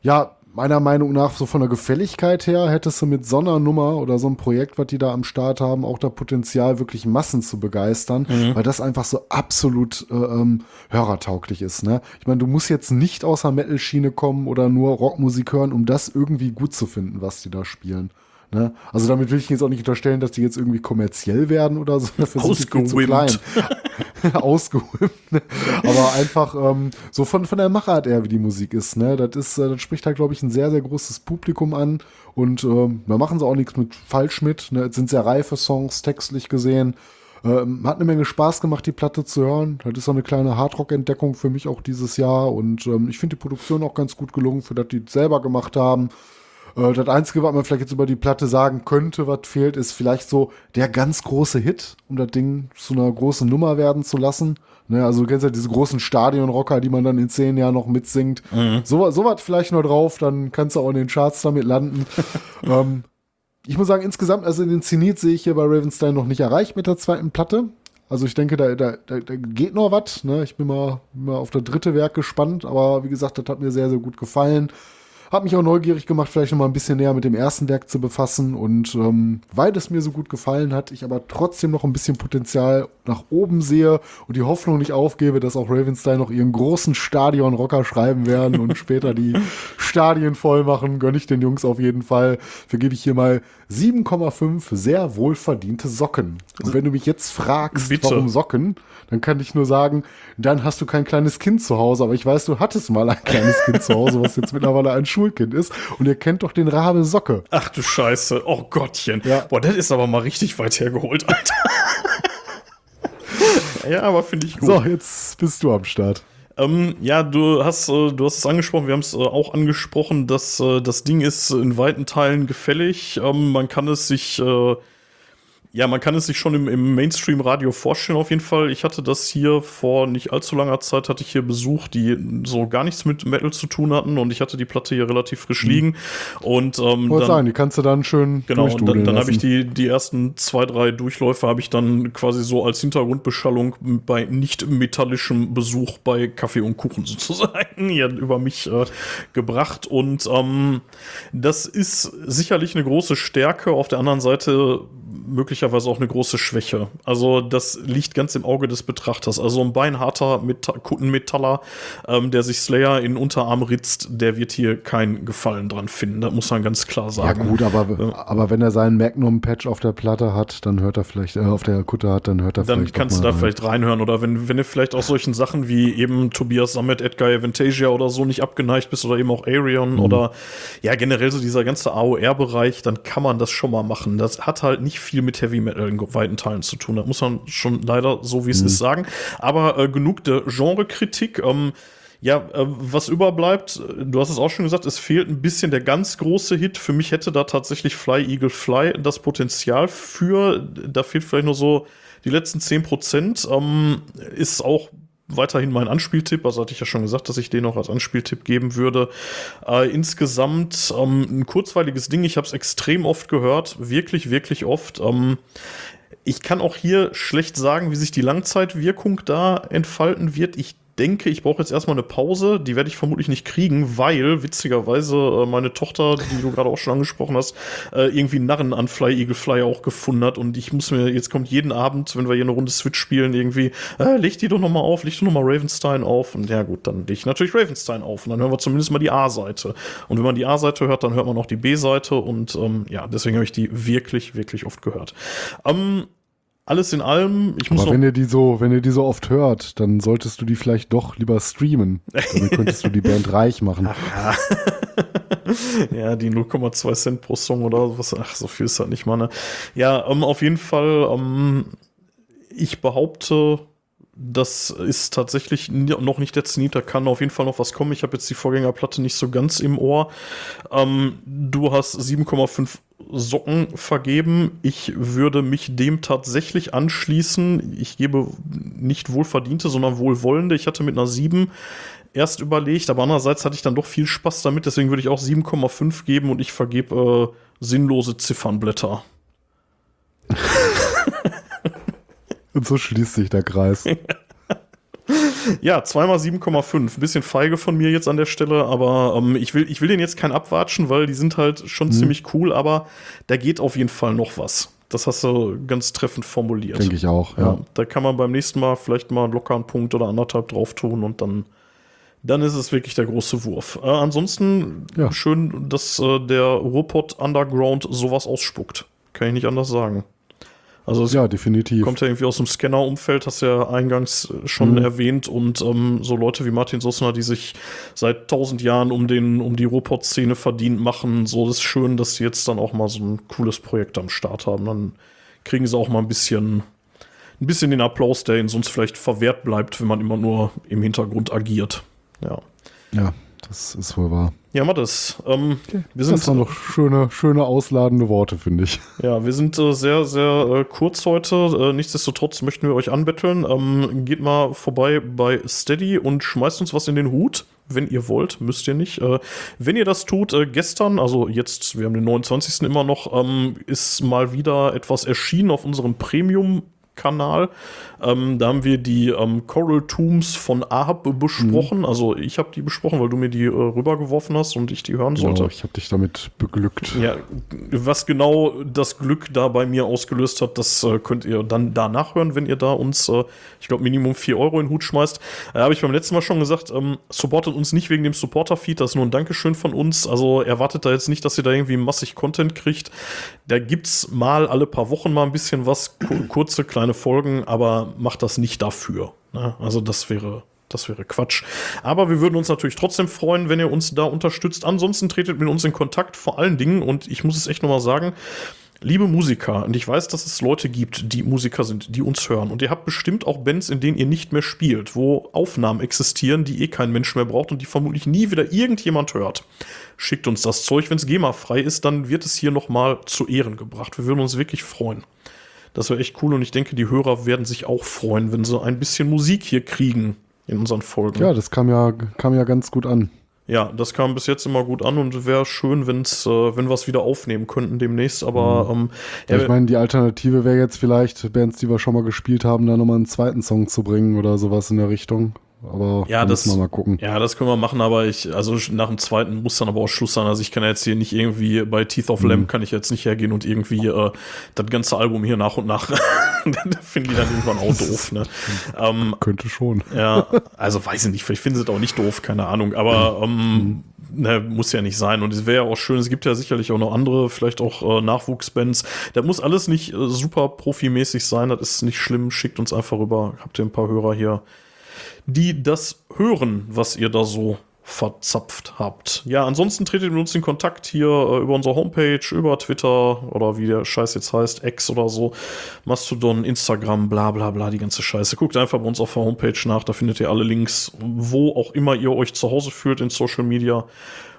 ja, meiner Meinung nach, so von der Gefälligkeit her, hättest du mit so einer Nummer oder so einem Projekt, was die da am Start haben, auch das Potenzial, wirklich Massen zu begeistern, weil das einfach so absolut äh, ähm, hörertauglich ist. Ne? Ich meine, du musst jetzt nicht aus der Metal-Schiene kommen oder nur Rockmusik hören, um das irgendwie gut zu finden, was die da spielen. Ne? Also damit will ich jetzt auch nicht unterstellen, dass die jetzt irgendwie kommerziell werden oder so. Dafür sind die viel zu Ausgewimmt. klein. <laughs> <laughs> ausgehöhlt. Ne? Aber einfach ähm, so von, von der Machart her, wie die Musik ist. Ne? Das, ist äh, das spricht halt, glaube ich, ein sehr, sehr großes Publikum an. Und ähm, da machen sie auch nichts mit falsch mit. Ne? Es sind sehr reife Songs, textlich gesehen. Ähm, hat eine Menge Spaß gemacht, die Platte zu hören. Das ist so eine kleine Hardrock-Entdeckung für mich auch dieses Jahr. Und ähm, ich finde die Produktion auch ganz gut gelungen, für das die selber gemacht haben. Äh, das Einzige, was man vielleicht jetzt über die Platte sagen könnte, was fehlt, ist vielleicht so der ganz große Hit, um das Ding zu einer großen Nummer werden zu lassen. Ne, also du kennst ja diese großen Stadionrocker, die man dann in zehn Jahren noch mitsingt. So, so was vielleicht noch drauf, dann kannst du auch in den Charts damit landen. <laughs> ähm, ich muss sagen, insgesamt, also den Zenit sehe ich hier bei Ravenstein noch nicht erreicht mit der zweiten Platte. Also ich denke, da, da, da, da geht noch was. Ne? Ich bin mal, mal auf das dritte Werk gespannt, aber wie gesagt, das hat mir sehr, sehr gut gefallen. Hat mich auch neugierig gemacht, vielleicht noch mal ein bisschen näher mit dem ersten Werk zu befassen. Und ähm, weil es mir so gut gefallen hat, ich aber trotzdem noch ein bisschen Potenzial nach oben sehe und die Hoffnung nicht aufgebe, dass auch Ravenstein noch ihren großen Stadion-Rocker schreiben werden und <laughs> später die Stadien voll machen, gönne ich den Jungs auf jeden Fall. Vergebe ich hier mal 7,5 sehr wohlverdiente Socken. Und wenn du mich jetzt fragst, Bitte. warum Socken, dann kann ich nur sagen, dann hast du kein kleines Kind zu Hause. Aber ich weiß, du hattest mal ein kleines Kind zu Hause, was jetzt mittlerweile ein Schulkind ist. Und ihr kennt doch den Rabe Socke. Ach du Scheiße, oh Gottchen. Ja. Boah, das ist aber mal richtig weit hergeholt, Alter. <laughs> ja, aber finde ich gut. So, jetzt bist du am Start. Ähm, ja, du hast, äh, du hast es angesprochen, wir haben es äh, auch angesprochen, dass äh, das Ding ist in weiten Teilen gefällig. Ähm, man kann es sich, äh, ja, man kann es sich schon im, im Mainstream-Radio vorstellen, auf jeden Fall. Ich hatte das hier vor nicht allzu langer Zeit, hatte ich hier Besuch, die so gar nichts mit Metal zu tun hatten und ich hatte die Platte hier relativ frisch liegen. Und ähm, dann- sagen, die kannst du dann schön Genau, und dann, dann habe ich die, die ersten zwei, drei Durchläufe habe ich dann quasi so als Hintergrundbeschallung bei nicht metallischem Besuch bei Kaffee und Kuchen <laughs> sozusagen hier über mich äh, gebracht. Und ähm, das ist sicherlich eine große Stärke. Auf der anderen Seite möglicherweise auch eine große Schwäche. Also das liegt ganz im Auge des Betrachters. Also ein beinharter Meta Kuttenmetaller, ähm, der sich Slayer in den Unterarm ritzt, der wird hier keinen Gefallen dran finden. Das muss man ganz klar sagen. Ja gut, aber, aber wenn er seinen Magnum-Patch auf der Platte hat, dann hört er vielleicht, äh, auf der Kutte hat, dann hört er dann vielleicht kannst du da rein. vielleicht reinhören. Oder wenn, wenn du vielleicht auch solchen Sachen wie eben Tobias Sammet, Edgar Aventasia oder so nicht abgeneigt bist oder eben auch Arion Mhm. oder ja generell so dieser ganze AOR-Bereich, dann kann man das schon mal machen. Das hat halt nicht viel mit Heavy Metal in weiten Teilen zu tun. Das muss man schon leider so wie es Mhm. ist sagen. Aber äh, genug der Genre-Kritik. Ähm, ja, äh, was überbleibt, du hast es auch schon gesagt, es fehlt ein bisschen der ganz große Hit. Für mich hätte da tatsächlich Fly Eagle Fly das Potenzial für. Da fehlt vielleicht nur so die letzten 10 Prozent. Ähm, ist auch weiterhin mein Anspieltipp. Also hatte ich ja schon gesagt, dass ich den auch als Anspieltipp geben würde. Äh, insgesamt ähm, ein kurzweiliges Ding. Ich habe es extrem oft gehört. Wirklich, wirklich oft. Ähm, ich kann auch hier schlecht sagen, wie sich die Langzeitwirkung da entfalten wird. Ich denke, ich brauche jetzt erstmal eine Pause. Die werde ich vermutlich nicht kriegen, weil witzigerweise äh, meine Tochter, die du gerade auch schon angesprochen hast, äh, irgendwie Narren an Fly Eagle Fly auch gefunden hat. Und ich muss mir, jetzt kommt jeden Abend, wenn wir hier eine Runde Switch spielen, irgendwie, äh, leg die doch nochmal auf, leg doch nochmal Ravenstein auf. Und ja gut, dann leg ich natürlich Ravenstein auf. Und dann hören wir zumindest mal die A-Seite. Und wenn man die A-Seite hört, dann hört man auch die B-Seite. Und ähm, ja, deswegen habe ich die wirklich, wirklich oft gehört. Ähm, alles in allem, ich muss Aber wenn ihr die so, wenn ihr die so oft hört, dann solltest du die vielleicht doch lieber streamen. Damit <laughs> könntest du die Band reich machen. <laughs> Ja, die 0,2 Cent pro Song oder was. Ach, so viel ist halt nicht mal, ne? Ja, ähm, auf jeden Fall, ähm, ich behaupte, das ist tatsächlich noch nicht der Zenit, da kann auf jeden Fall noch was kommen. Ich habe jetzt die Vorgängerplatte nicht so ganz im Ohr. Ähm, du hast 7,5 Socken vergeben. Ich würde mich dem tatsächlich anschließen. Ich gebe nicht wohlverdiente, sondern wohlwollende. Ich hatte mit einer 7 erst überlegt, aber andererseits hatte ich dann doch viel Spaß damit. Deswegen würde ich auch 7,5 geben und ich vergebe äh, sinnlose Ziffernblätter. <laughs> Und so schließt sich der Kreis. <laughs> Ja, zweimal 7,5. Bisschen feige von mir jetzt an der Stelle, aber ähm, ich, will, ich will den jetzt kein abwatschen, weil die sind halt schon ziemlich cool, aber da geht auf jeden Fall noch was. Das hast du ganz treffend formuliert. Denke ich auch, Ja, ja. da kann man beim nächsten Mal vielleicht mal locker einen Punkt oder anderthalb drauf tun und dann, dann ist es wirklich der große Wurf. Äh, ansonsten Ja. schön, dass äh, der Ruhrpott Underground sowas ausspuckt. Kann ich nicht anders sagen. Also es Ja, definitiv. kommt ja irgendwie aus dem Scanner-Umfeld, hast du ja eingangs äh, schon Mhm. erwähnt. Und ähm, so Leute wie Martin Sussner, die sich seit tausend Jahren um, den, um die Robot-Szene verdient machen, so das ist schön, dass sie jetzt dann auch mal so ein cooles Projekt am Start haben. Dann kriegen sie auch mal ein bisschen, ein bisschen den Applaus, der ihnen sonst vielleicht verwehrt bleibt, wenn man immer nur im Hintergrund agiert. Ja. Ja, das ist wohl wahr. Ja, Mattes, ähm, wir Das sind waren noch schöne, schöne ausladende Worte, finde ich. <laughs> Ja, wir sind äh, sehr, sehr äh, kurz heute. Äh, nichtsdestotrotz möchten wir euch anbetteln. Ähm, geht mal vorbei bei Steady und schmeißt uns was in den Hut. Wenn ihr wollt, müsst ihr nicht. Äh, wenn ihr das tut, äh, gestern, also jetzt, wir haben den 29. immer noch, ähm, ist mal wieder etwas erschienen auf unserem Premium. Ähm, da haben wir die ähm, Coral Tombs von Ahab besprochen. Also ich habe die besprochen, weil du mir die äh, rübergeworfen hast und ich die hören sollte. Ja, ich habe dich damit beglückt. Ja, was genau das Glück da bei mir ausgelöst hat, das äh, könnt ihr dann da nachhören, wenn ihr da uns, äh, ich glaube, Minimum 4 Euro in den Hut schmeißt. Äh, Habe ich beim letzten Mal schon gesagt, ähm, supportet uns nicht wegen dem Supporter-Feed, das ist nur ein Dankeschön von uns. Also erwartet da jetzt nicht, dass ihr da irgendwie massig Content kriegt. Da gibt's mal alle paar Wochen mal ein bisschen was, ku- kurze, kleine Folgen, aber macht das nicht dafür. Ne? Also das wäre das wäre Quatsch. Aber wir würden uns natürlich trotzdem freuen, wenn ihr uns da unterstützt. Ansonsten tretet mit uns in Kontakt, vor allen Dingen, und ich muss es echt nochmal sagen, liebe Musiker, und ich weiß, dass es Leute gibt, die Musiker sind, die uns hören. Und ihr habt bestimmt auch Bands, in denen ihr nicht mehr spielt, wo Aufnahmen existieren, die eh kein Mensch mehr braucht und die vermutlich nie wieder irgendjemand hört. Schickt uns das Zeug, wenn es GEMA-frei ist, dann wird es hier nochmal zu Ehren gebracht. Wir würden uns wirklich freuen. Das wäre echt cool und ich denke, die Hörer werden sich auch freuen, wenn sie ein bisschen Musik hier kriegen in unseren Folgen. Ja, das kam ja, kam ja ganz gut an. Ja, das kam bis jetzt immer gut an und wäre schön, wenn's, äh, wenn wir es wieder aufnehmen könnten demnächst. Aber ähm, Ja, ja, ich meine, die Alternative wäre jetzt vielleicht, Bands, die wir schon mal gespielt haben, da nochmal einen zweiten Song zu bringen oder sowas in der Richtung. Aber Ja, da das- müssen wir mal gucken. Ja, das können wir machen, aber ich, also nach dem zweiten muss dann aber auch Schluss sein. Also ich kann ja jetzt hier nicht irgendwie bei Teeth of Lamb kann ich jetzt nicht hergehen und irgendwie äh, das ganze Album hier nach und nach <laughs> da finden die dann irgendwann auch doof, ne? <laughs> ähm, Könnte schon. ja, also weiß ich nicht, vielleicht finden sie es auch nicht doof, keine Ahnung, aber <clears throat> ähm, ne, muss ja nicht sein. Und es wäre ja auch schön, es gibt ja sicherlich auch noch andere, vielleicht auch äh, Nachwuchsbands. Das muss alles nicht äh, super profimäßig sein, das ist nicht schlimm. Schickt uns einfach rüber. Habt ihr ein paar Hörer hier, die das hören, was ihr da so verzapft habt. Ja, ansonsten tretet mit uns in Kontakt hier äh, über unsere Homepage, über Twitter oder wie der Scheiß jetzt heißt, X oder so, Mastodon, Instagram, bla bla bla, die ganze Scheiße. Guckt einfach bei uns auf der Homepage nach, da findet ihr alle Links, wo auch immer ihr euch zu Hause fühlt in Social Media.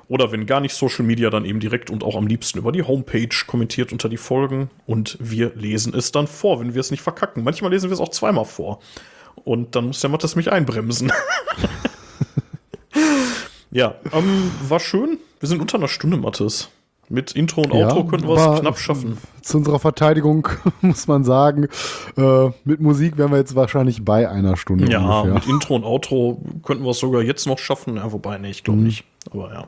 Oder wenn gar nicht Social Media, dann eben direkt und auch am liebsten über die Homepage kommentiert unter die Folgen und wir lesen es dann vor, wenn wir es nicht verkacken. Manchmal lesen wir es auch zweimal vor. Und dann muss der Mattes mich einbremsen. <laughs> ja, ähm, war schön. Wir sind unter einer Stunde, Mattes. Mit Intro und Ja, Outro könnten wir es knapp schaffen. Zu unserer Verteidigung <laughs> muss man sagen, äh, mit Musik wären wir jetzt wahrscheinlich bei einer Stunde Ja, ungefähr. mit Intro und Outro könnten wir es sogar jetzt noch schaffen. Ja, wobei, nee, ich Mhm. glaube nicht. Aber ja.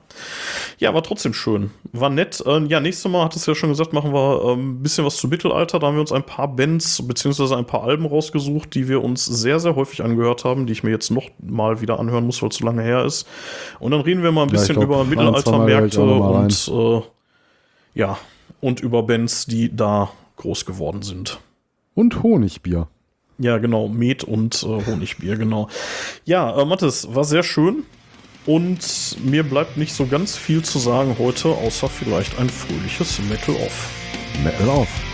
Ja, war trotzdem schön. War nett. Ähm, ja, nächstes Mal, hat es ja schon gesagt, machen wir ein ähm, bisschen was zu Mittelalter. Da haben wir uns ein paar Bands beziehungsweise ein paar Alben rausgesucht, die wir uns sehr, sehr häufig angehört haben, die ich mir jetzt noch mal wieder anhören muss, weil es zu lange her ist. Und dann reden wir mal ein Ja, bisschen glaub, über Mittelaltermärkte und äh, ja, und über Bands, die da groß geworden sind. Und Honigbier. Ja, genau. Met und äh, <laughs> Honigbier, genau. Ja, äh, Mathis, war sehr schön. Und mir bleibt nicht so ganz viel zu sagen heute, außer vielleicht ein fröhliches Metal Off. Metal auf.